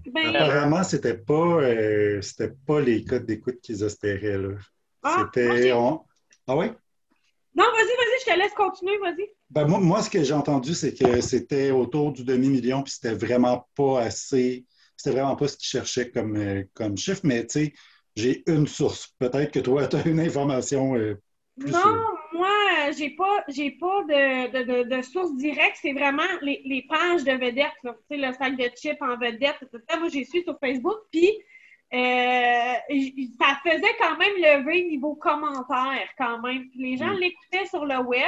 ben, Apparemment, c'était pas, euh, c'était pas les codes d'écoute qu'ils espéraient. Là. Ah, c'était. on- Ah oui? non, vas-y, vas-y, je te laisse continuer, vas-y. Ben, moi, moi, ce que j'ai entendu, c'est que c'était autour du demi-million, puis c'était vraiment pas assez. C'était vraiment pas ce qu'ils cherchaient comme, euh, comme chiffre, mais tu sais, j'ai une source. Peut-être que toi, tu as une information euh, plus Non, moi, j'ai pas, j'ai pas de, de, de, de source directe. C'est vraiment les, les pages de vedettes. là. Tu sais, le sac de chips en vedette, tout ça. Moi, j'ai su sur Facebook. Puis, ça faisait quand même lever niveau commentaire, quand même. Puis les gens Mm. l'écoutaient sur le web.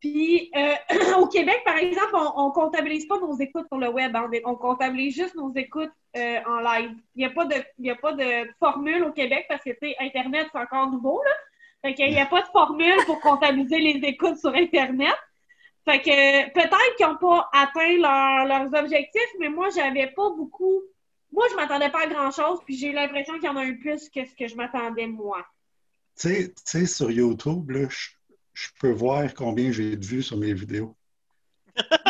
Puis, euh, au Québec, par exemple, on, on comptabilise pas nos écoutes sur le web. hein. On comptabilise juste nos écoutes euh, en live. Il n'y a, pas de- y a pas de formule au Québec parce que, tu sais, Internet, c'est encore nouveau, là. Fait qu'il n'y a pas de formule pour comptabiliser les écoutes sur Internet. Fait que peut-être qu'ils n'ont pas atteint leur- leurs objectifs, mais moi, j'avais pas beaucoup. Moi, je m'attendais pas à grand-chose, puis j'ai l'impression qu'il y en a eu plus que ce que je m'attendais, moi. Tu sais- tu sais, sur YouTube, là, je, je peux voir combien j'ai de vues sur mes vidéos.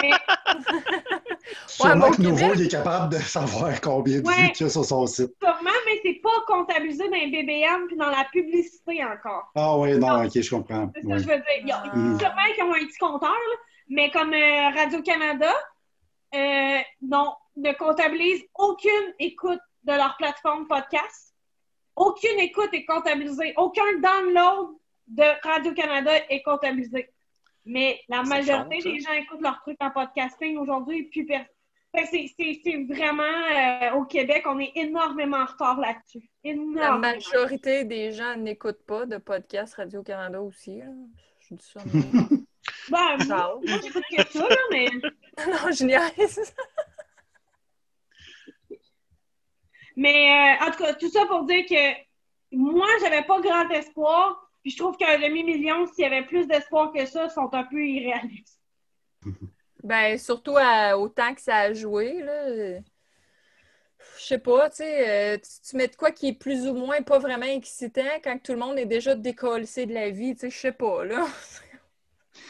Mais Sûrement que Nouveau, il est capable de savoir combien de Ouais. vues qu'il y a sur son site. sûrement, mais c'est pas comptabilisé dans les BBM puis dans la publicité encore. Ah oui, non, ok, je comprends. C'est ça que je veux dire. Il y a- Mm. Sûrement qu'ils ont un petit compteur, là, mais comme euh, Radio-Canada, euh, non, ne comptabilise aucune écoute de leur plateforme podcast. Aucune écoute est comptabilisée. Aucun download de Radio-Canada est comptabilisé. Mais la majorité des gens écoutent leurs trucs en podcasting aujourd'hui, puis que c'est- c'est c'est vraiment euh, au Québec, on est énormément en retard là-dessus. La majorité des gens n'écoutent pas de podcast Radio-Canada aussi. Je dis ça. mais- Ben, moi, j'écoute que ça, là, mais. non, je niaise. Mais euh, en tout cas, tout ça pour dire que moi, j'avais pas grand espoir. Puis je trouve qu'un demi-million, s'il y avait plus d'espoir que ça, sont un peu irréalistes. Ben, surtout à- au temps que ça a joué, là. Je sais pas, tu sais, euh, tu, tu mets de quoi qui est plus ou moins pas vraiment excitant quand tout le monde est déjà décollé de la vie, tu sais, je sais pas, là.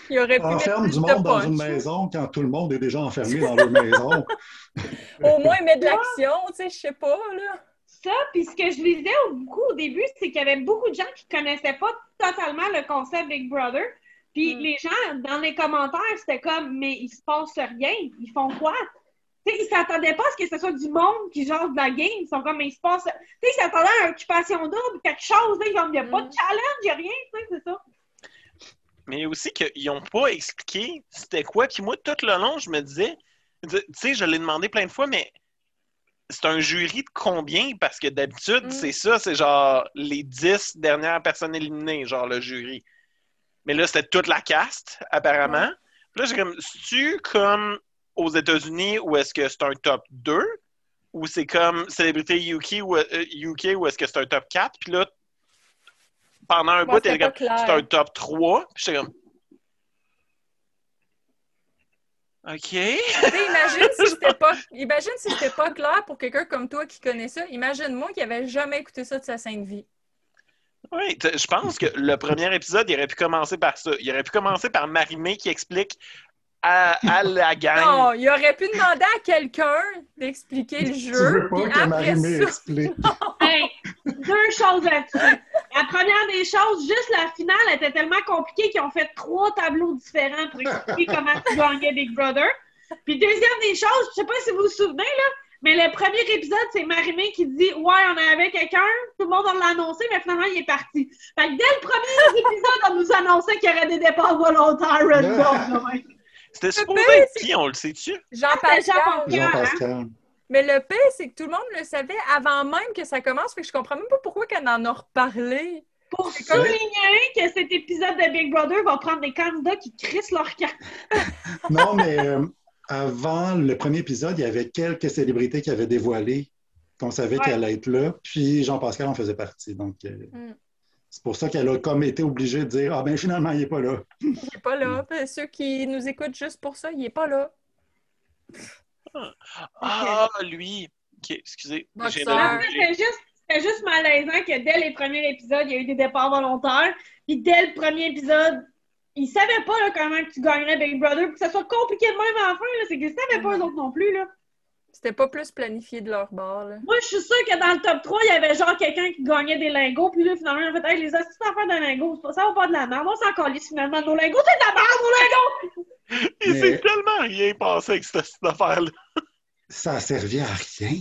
Il aurait pu Enferme du de monde dans une maison quand tout le monde est déjà enfermé dans leur maison. Au moins mettre de l'action, tu sais, je sais pas, là. Ça, puis ce que je lisais au- beaucoup au début, c'est qu'il y avait beaucoup de gens qui connaissaient pas totalement le concept Big Brother. Puis Mm. les gens, dans les commentaires, c'était comme, mais il se passe rien. Ils font quoi? Tu sais, ils s'attendaient pas à ce que ce soit du monde qui genre de la game. Ils sont comme, mais il se passe. Tu sais, ils s'attendaient à une occupation double, quelque chose. là. Ils ont- Il n'y a pas Mm. de challenge, il n'y a rien. Tu sais, c'est ça. Mais aussi qu'ils n'ont pas expliqué c'était quoi. Puis moi, tout le long, je me disais, tu sais, je l'ai demandé plein de fois, mais c'est un jury de combien? Parce que d'habitude, Mm. c'est ça, c'est genre les dix dernières personnes éliminées, genre le jury. Mais là, c'était toute la caste, apparemment. Puis là, j'ai comme, tu comme aux États-Unis ou est-ce que c'est un top 2? Ou c'est comme célébrité UK ou, euh, UK ou est-ce que c'est un top 4? Puis là, pendant un bout, t'es comme, c'est un top 3. Puis j'étais comme. OK. Imagine si c'était pas, imagine si c'était pas clair pour quelqu'un comme toi qui connaît ça. Imagine-moi qui avait jamais écouté ça de sa sainte vie. Oui, je pense que le premier épisode, il aurait pu commencer par ça. Il aurait pu commencer par Marimé qui explique à, à la gang. Non, il aurait pu demander à quelqu'un d'expliquer le Tu jeu. veux pas puis que Marimé ça, explique. Hey, deux choses là-dessus. La première des choses, juste la finale était tellement compliquée qu'ils ont fait trois tableaux différents pour expliquer comment tu gagnais Big Brother. Puis deuxième des choses, je sais pas si vous vous souvenez, là, mais le premier épisode, c'est Marimé qui dit Ouais, on avait quelqu'un, tout le monde on l'a annoncé, mais finalement, il est parti. Fait que dès le premier épisode, on nous annonçait qu'il y aurait des départs volontaires. C'était supposé être qui, on le sait-tu? Jean-Pascal. Jean-Pascal. Jean-Pascal. Mais le pire, c'est que tout le monde le savait avant même que ça commence. Fait que je comprends même pas pourquoi qu'elle en a reparlé. Pour souligner que cet épisode de Big Brother va prendre des candidats qui crissent leur carte. Non, mais euh, avant le premier épisode, il y avait quelques célébrités qui avaient dévoilé qu'on savait Ouais. qu'elle allait être là, puis Jean-Pascal en faisait partie. Donc, euh, Mm. C'est pour ça qu'elle a comme été obligée de dire Ah, ben finalement, il n'est pas là. Il est pas là. Fait, Ceux qui nous écoutent juste pour ça, il est pas là. Ah, lui. OK, excusez. Ah. C'était juste, malaisant que dès les premiers épisodes, il y a eu des départs volontaires. Puis dès le premier épisode, ils savaient pas là, comment que tu gagnerais Big Brother. Puis que ça soit compliqué de même à la fin, là, c'est qu'ils savaient pas eux autres non plus. Là. C'était pas plus planifié de leur bord. Là. Moi, je suis sûre que dans le top 3, il y avait genre quelqu'un qui gagnait des lingots. Puis là, finalement, en fait, hey, les astuces d'affaires de lingots, c'est pas- ça va pas de la merde. On s'en calisse finalement. Nos lingots, c'est de la merde, nos lingots! Il Mais- s'est tellement rien passé avec cette, cette affaire-là. Ça a servi à rien.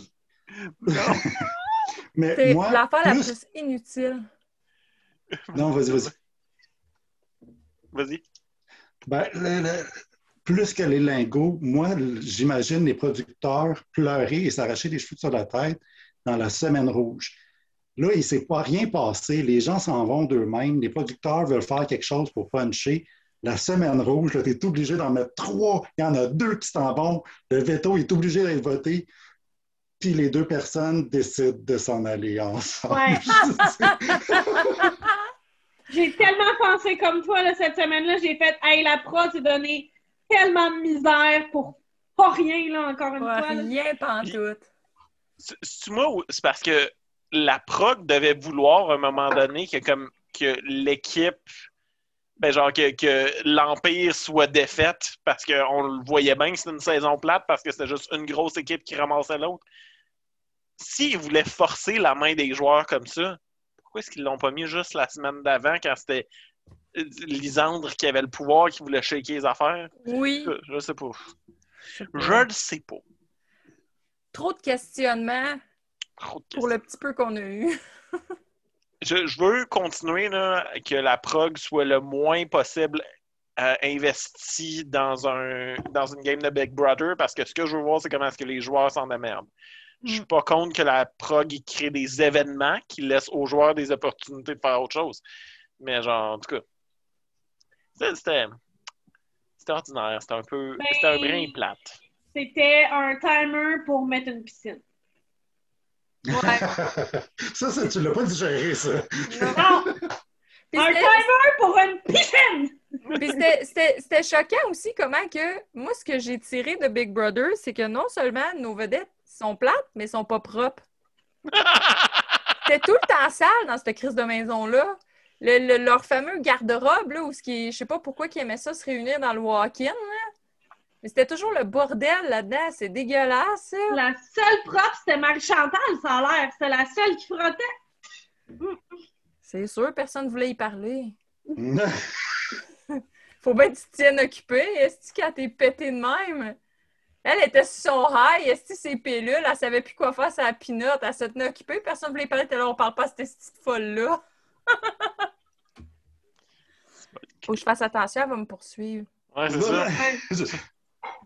Non. Mais C'est moi, l'affaire la plus... plus inutile. Non, vas-y, vas-y. Vas-y. Ben, le- le- plus que les lingots, moi, j'imagine les producteurs pleurer et s'arracher les cheveux sur la tête dans la semaine rouge. Là, il ne s'est pas rien passé. Les gens s'en vont d'eux-mêmes. Les producteurs veulent faire quelque chose pour puncher. La semaine rouge, tu es obligé d'en mettre trois. Il y en a deux qui s'en vont. Le veto est obligé d'être voté. Puis les deux personnes décident de s'en aller ensemble. Ouais. J'ai tellement pensé comme toi là, cette semaine-là. J'ai fait, hey, la prod s'est donné tellement de misère pour pas rien, là, encore une Pas fois. rien pantoute. C'est- C'est moi ou c'est parce que la prog devait vouloir à un moment donné que comme que l'équipe ben genre que, que l'Empire soit défaite parce qu'on le voyait bien que c'était une saison plate parce que c'était juste une grosse équipe qui ramassait l'autre. S'ils voulaient forcer la main des joueurs comme ça, pourquoi est-ce qu'ils l'ont pas mis juste la semaine d'avant quand c'était Lisandre qui avait le pouvoir, qui voulait shaker les affaires? Oui. Je, je sais pas. Je le sais pas. Trop de questionnements Trop de pour le petit peu qu'on a eu. je, je veux continuer là, que la prog soit le moins possible euh, investi dans un dans une game de Big Brother parce que ce que je veux voir, c'est comment est-ce que les joueurs s'en démerdent. Je suis pas contre que la prog crée des événements qui laissent aux joueurs des opportunités de faire autre chose. Mais genre, en tout cas, c'était- ordinaire. C'était un peu. Ben, C'était un brin plate. C'était un timer pour mettre une piscine. Ouais. ça, ça, tu l'as pas digéré, ça. Non! Un timer pour une piscine! Puis c'était- c'était c'était choquant aussi comment que moi, ce que j'ai tiré de Big Brother, c'est que non seulement nos vedettes sont plates, mais sont pas propres. C'était tout le temps sale dans cette crise de maison-là. Le- le- leur fameux garde-robe, là, où ce qui je sais pas pourquoi ils aimaient ça se réunir dans le walk-in, là. Mais c'était toujours le bordel là-dedans. C'est dégueulasse, ça. La seule propre, c'était Marie-Chantal, ça a l'air. C'était la seule qui frottait. C'est sûr, personne ne voulait y parler. Faut bien que tu te tiennes occupé. Est-ce que quand t'es pété de même? Elle était sur son high, est-ce que ses pilules, elle savait plus quoi faire, sa pinotte, elle se tenait occupée, personne ne voulait y parler, là, on parle pas à cette petite folle-là. Faut que je fasse attention, elle va me poursuivre. Ouais, c'est ça.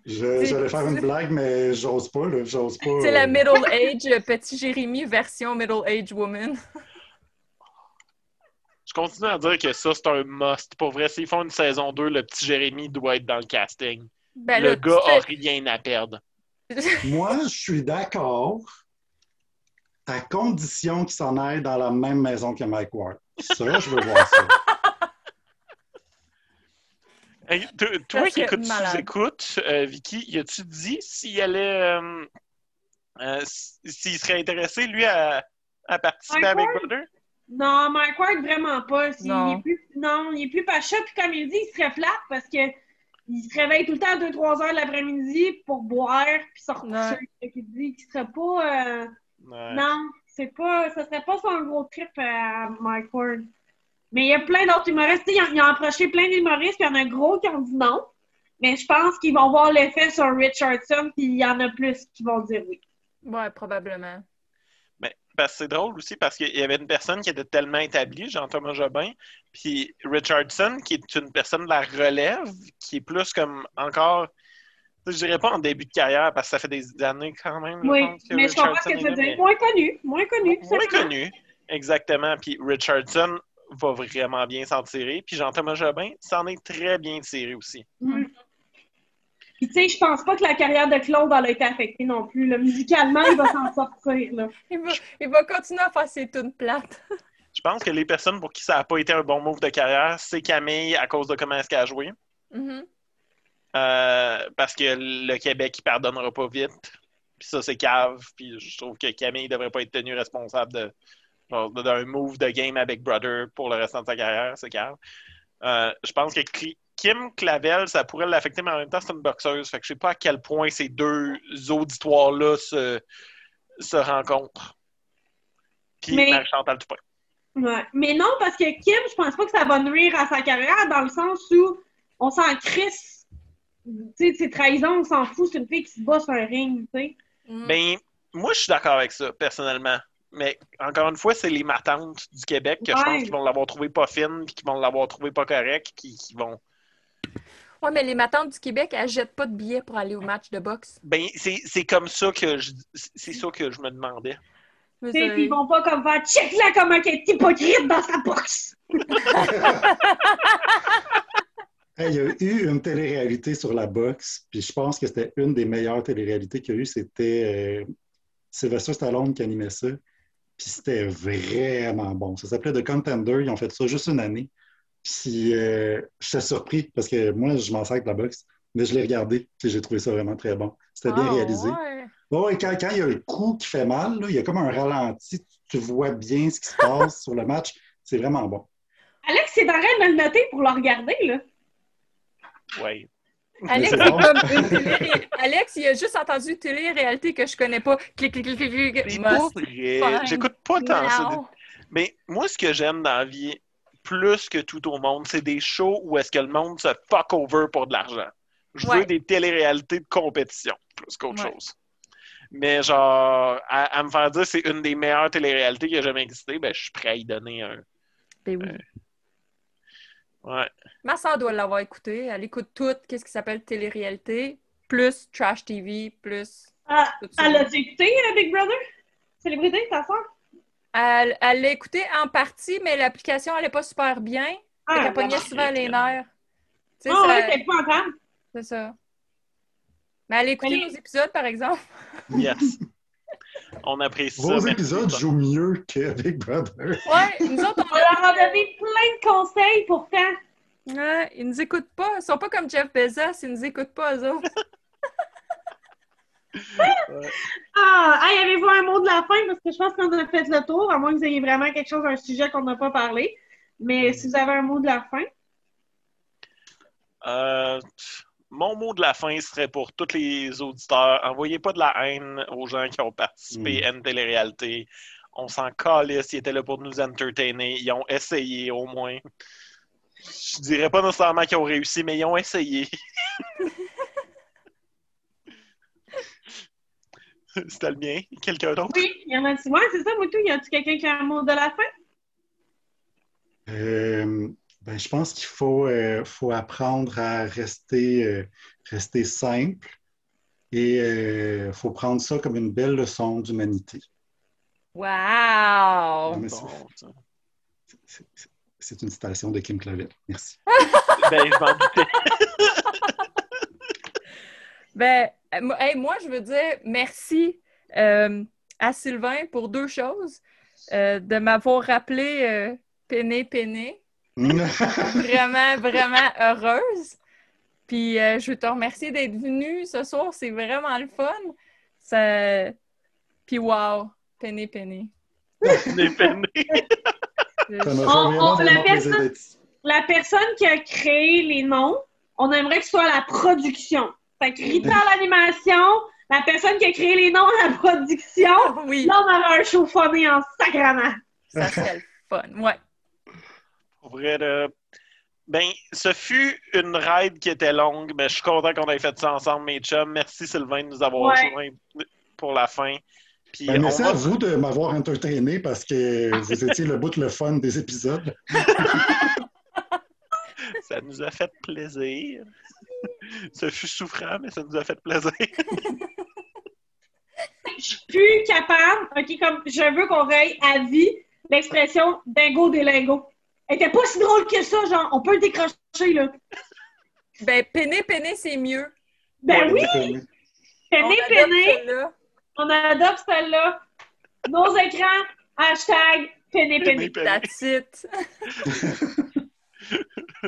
J'allais faire une blague, mais j'ose pas, là. J'ose pas. C'est la euh, middle age, euh, petit Jérémy version middle age woman. Je continue à dire que ça, c'est un must. Pour vrai, s'ils font une saison 2, le petit Jérémy doit être dans le casting. Ben le gars fais- a rien à perdre. Moi, je suis d'accord à condition qu'il s'en aille dans la même maison que Mike Ward. Ça, je veux voir ça. Hey, t- toi qui écoutes euh, Vicky, y a-tu dit s'il allait. euh, euh, s'il serait intéressé, lui, à, à participer Mike à Big? Brother? Non, Mike Ward, vraiment pas. Non. Il est plus, non, il est plus pacha. Puis comme il dit, il serait flat parce que il se réveille tout le temps à 2-3 heures de l'après-midi pour boire puis se recoucher. Ouais. Fait qu'il dit qu'il serait pas... euh, Ouais. Non, c'est pas... Ça serait pas son gros trip à Mike Ward. Mais il y a plein d'autres humoristes. Ils ont, ils ont approché plein d'humoristes, puis il y en a gros qui ont dit non. Mais je pense qu'ils vont voir l'effet sur Richardson, puis il y en a plus qui vont dire oui. Ouais, probablement. Mais parce que c'est drôle aussi parce qu'il y avait une personne qui était tellement établie, Jean-Thomas Jobin, puis Richardson, qui est une personne de la relève, qui est plus comme encore. Je dirais pas en début de carrière parce que ça fait des années quand même. Oui, mais je comprends ce que tu veux dire. Moins connu, moins connu. Moins connu, exactement. Puis Richardson va vraiment bien s'en tirer. Puis Jean-Thomas Jobin s'en est très bien tiré aussi. Mm. Puis tu sais, je pense pas que la carrière de Claude elle a été affectée non plus. Là. Musicalement, il va s'en sortir. Là. Il va, il va continuer à faire ses tunes plates. Je pense que les personnes pour qui ça n'a pas été un bon move de carrière, c'est Camille à cause de comment est-ce qu'elle a joué. Mhm. Euh, parce que le Québec, il pardonnera pas vite. Puis ça, c'est cave. Puis je trouve que Camille devrait pas être tenue responsable de d'un move de game à Big Brother pour le restant de sa carrière. C'est cave. Euh, je pense que Kim Clavel, ça pourrait l'affecter, mais en même temps, c'est une boxeuse. Fait que je sais pas à quel point ces deux auditoires-là se, se rencontrent. Puis Mais- Marie-Chantal Toupin. Ouais. Mais non, parce que Kim, je pense pas que ça va nuire à sa carrière dans le sens où on s'en crisse. Tu sais, c'est trahison, on s'en fout, c'est une fille qui se bat sur un ring, tu sais. Mhm. Ben, moi, je suis d'accord avec ça, personnellement. Mais encore une fois, c'est les matantes du Québec que je pense qu'ils vont l'avoir trouvé pas fine puis qu'ils vont l'avoir trouvé pas correct, qui, qui vont. Ouais, mais les matantes du Québec, elles jettent pas de billets pour aller au match de boxe. Ben, c'est c'est comme ça que je c'est ça que je me demandais. Puis ils vont pas comme faire check là comment elle est hypocrite dans sa boxe. Hey, il y a eu une télé-réalité sur la boxe, puis je pense que c'était une des meilleures télé-réalités qu'il y a eu. C'était euh, Sylvester Stallone qui animait ça. Puis c'était vraiment bon. Ça s'appelait The Contender. Ils ont fait ça juste une année. Puis euh, j'étais surpris parce que moi, je m'en sers avec la boxe, mais je l'ai regardé et j'ai trouvé ça vraiment très bon. C'était bien Ah, réalisé. ouais. Bon, et quand, quand il y a le coup qui fait mal, là, il y a comme un ralenti. Tu vois bien ce qui se passe sur le match. C'est vraiment bon. Alex, c'est d'arrêt de me le noter pour le regarder, là. Ouais. Alex, il a juste entendu télé-réalité que je connais pas. J'écoute pas tant ça. Mais moi, ce que j'aime dans la vie, plus que tout au monde, c'est des shows où est-ce que le monde se fuck over pour de l'argent. Je Ouais. veux des téléréalités de compétition, plus qu'autre Ouais. chose. Mais genre, à, à me faire dire c'est une des meilleures téléréalités qui a jamais existé, ben je suis prêt à y donner un. Ben oui. Ouais. Ma soeur doit l'avoir écouté. Elle écoute tout, qu'est-ce qui s'appelle télé-réalité, plus Trash TV, plus Ah, elle a écouté euh, Big Brother? Célébrité, ta soeur? Elle elle l'a écouté en partie, mais l'application allait pas super bien. Ah, qu'elle pognait souvent les nerfs. Tu sais, ça- ouais, c'est pas entendre. c'est ça. Mais elle a écouté nos épisodes, par exemple. Yes. On apprécie ça. Vos épisodes jouent mieux que Big Brother. Ouais, nous autres, On leur a donné plein de conseils pourtant. ouais, ils nous écoutent pas. Ils sont pas comme Jeff Bezos, ils nous écoutent pas, eux autres. Ah, hey, avez-vous un mot de la fin? Parce que je pense qu'on a fait le tour, à moins que vous ayez vraiment quelque chose, un sujet qu'on n'a pas parlé. Mais si vous avez un mot de la fin. Euh, mon mot de la fin serait pour tous les auditeurs. Envoyez pas de la haine aux gens qui ont participé Mm. à une télé-réalité. On s'en calisse. Ils étaient là pour nous entertainer. Ils ont essayé au moins. Je dirais pas nécessairement qu'ils ont réussi, mais ils ont essayé. C'était le mien. Quelqu'un d'autre? Oui, il y en a-tu? Ouais, c'est ça, Moutou. Y a-tu quelqu'un qui a un mot de la fin? Euh, ben, je pense qu'il faut, euh, faut apprendre à rester, euh, rester simple et il faut prendre ça comme une belle leçon d'humanité. Wow! Non, mais c'est- Bon, une citation de Kim Clavel. Merci. ben, je m'en doutais. Ben, euh, moi- hey, moi, je veux dire merci euh, à Sylvain pour deux choses. Euh, de m'avoir rappelé euh, Péné Péné. Vraiment, vraiment heureuse. Puis euh, je veux te remercier d'être venu ce soir. C'est vraiment le fun. Ça... Puis wow, fait On- vraiment, on- la personne-. La qui a créé les noms, on aimerait que ce soit la production. Fait que Rita à l'animation, la personne qui a créé les noms à la production, Oui, là, on aurait un show phoné en sacrament. ça serait le fun. Ouais. Pour vrai, là, Ben, ce fut une ride qui était longue, mais je suis content qu'on ait fait ça ensemble, mes chums. Merci Sylvain de nous avoir Ouais. rejoints pour la fin. Puis Ben, merci va- à vous de m'avoir entertainé parce que vous étiez le bout de le fun des épisodes. Ça nous a fait plaisir. Ce fut souffrant, mais ça nous a fait plaisir. Je suis plus capable, OK, comme je veux qu'on raye à vie l'expression dingo des lingots. Elle était pas si drôle que ça, genre, on peut le décrocher, là. Ben, péné, péné, c'est mieux. Ben oui, péné, On adopte péné, celle-là. on adopte celle-là. Nos écrans, hashtag péné, péné. That's it.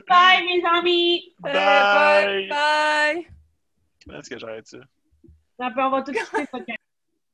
Bye, mes amis! Euh, Bye. bye. Comment est-ce que j'arrête ça? Après, on va tout quitter.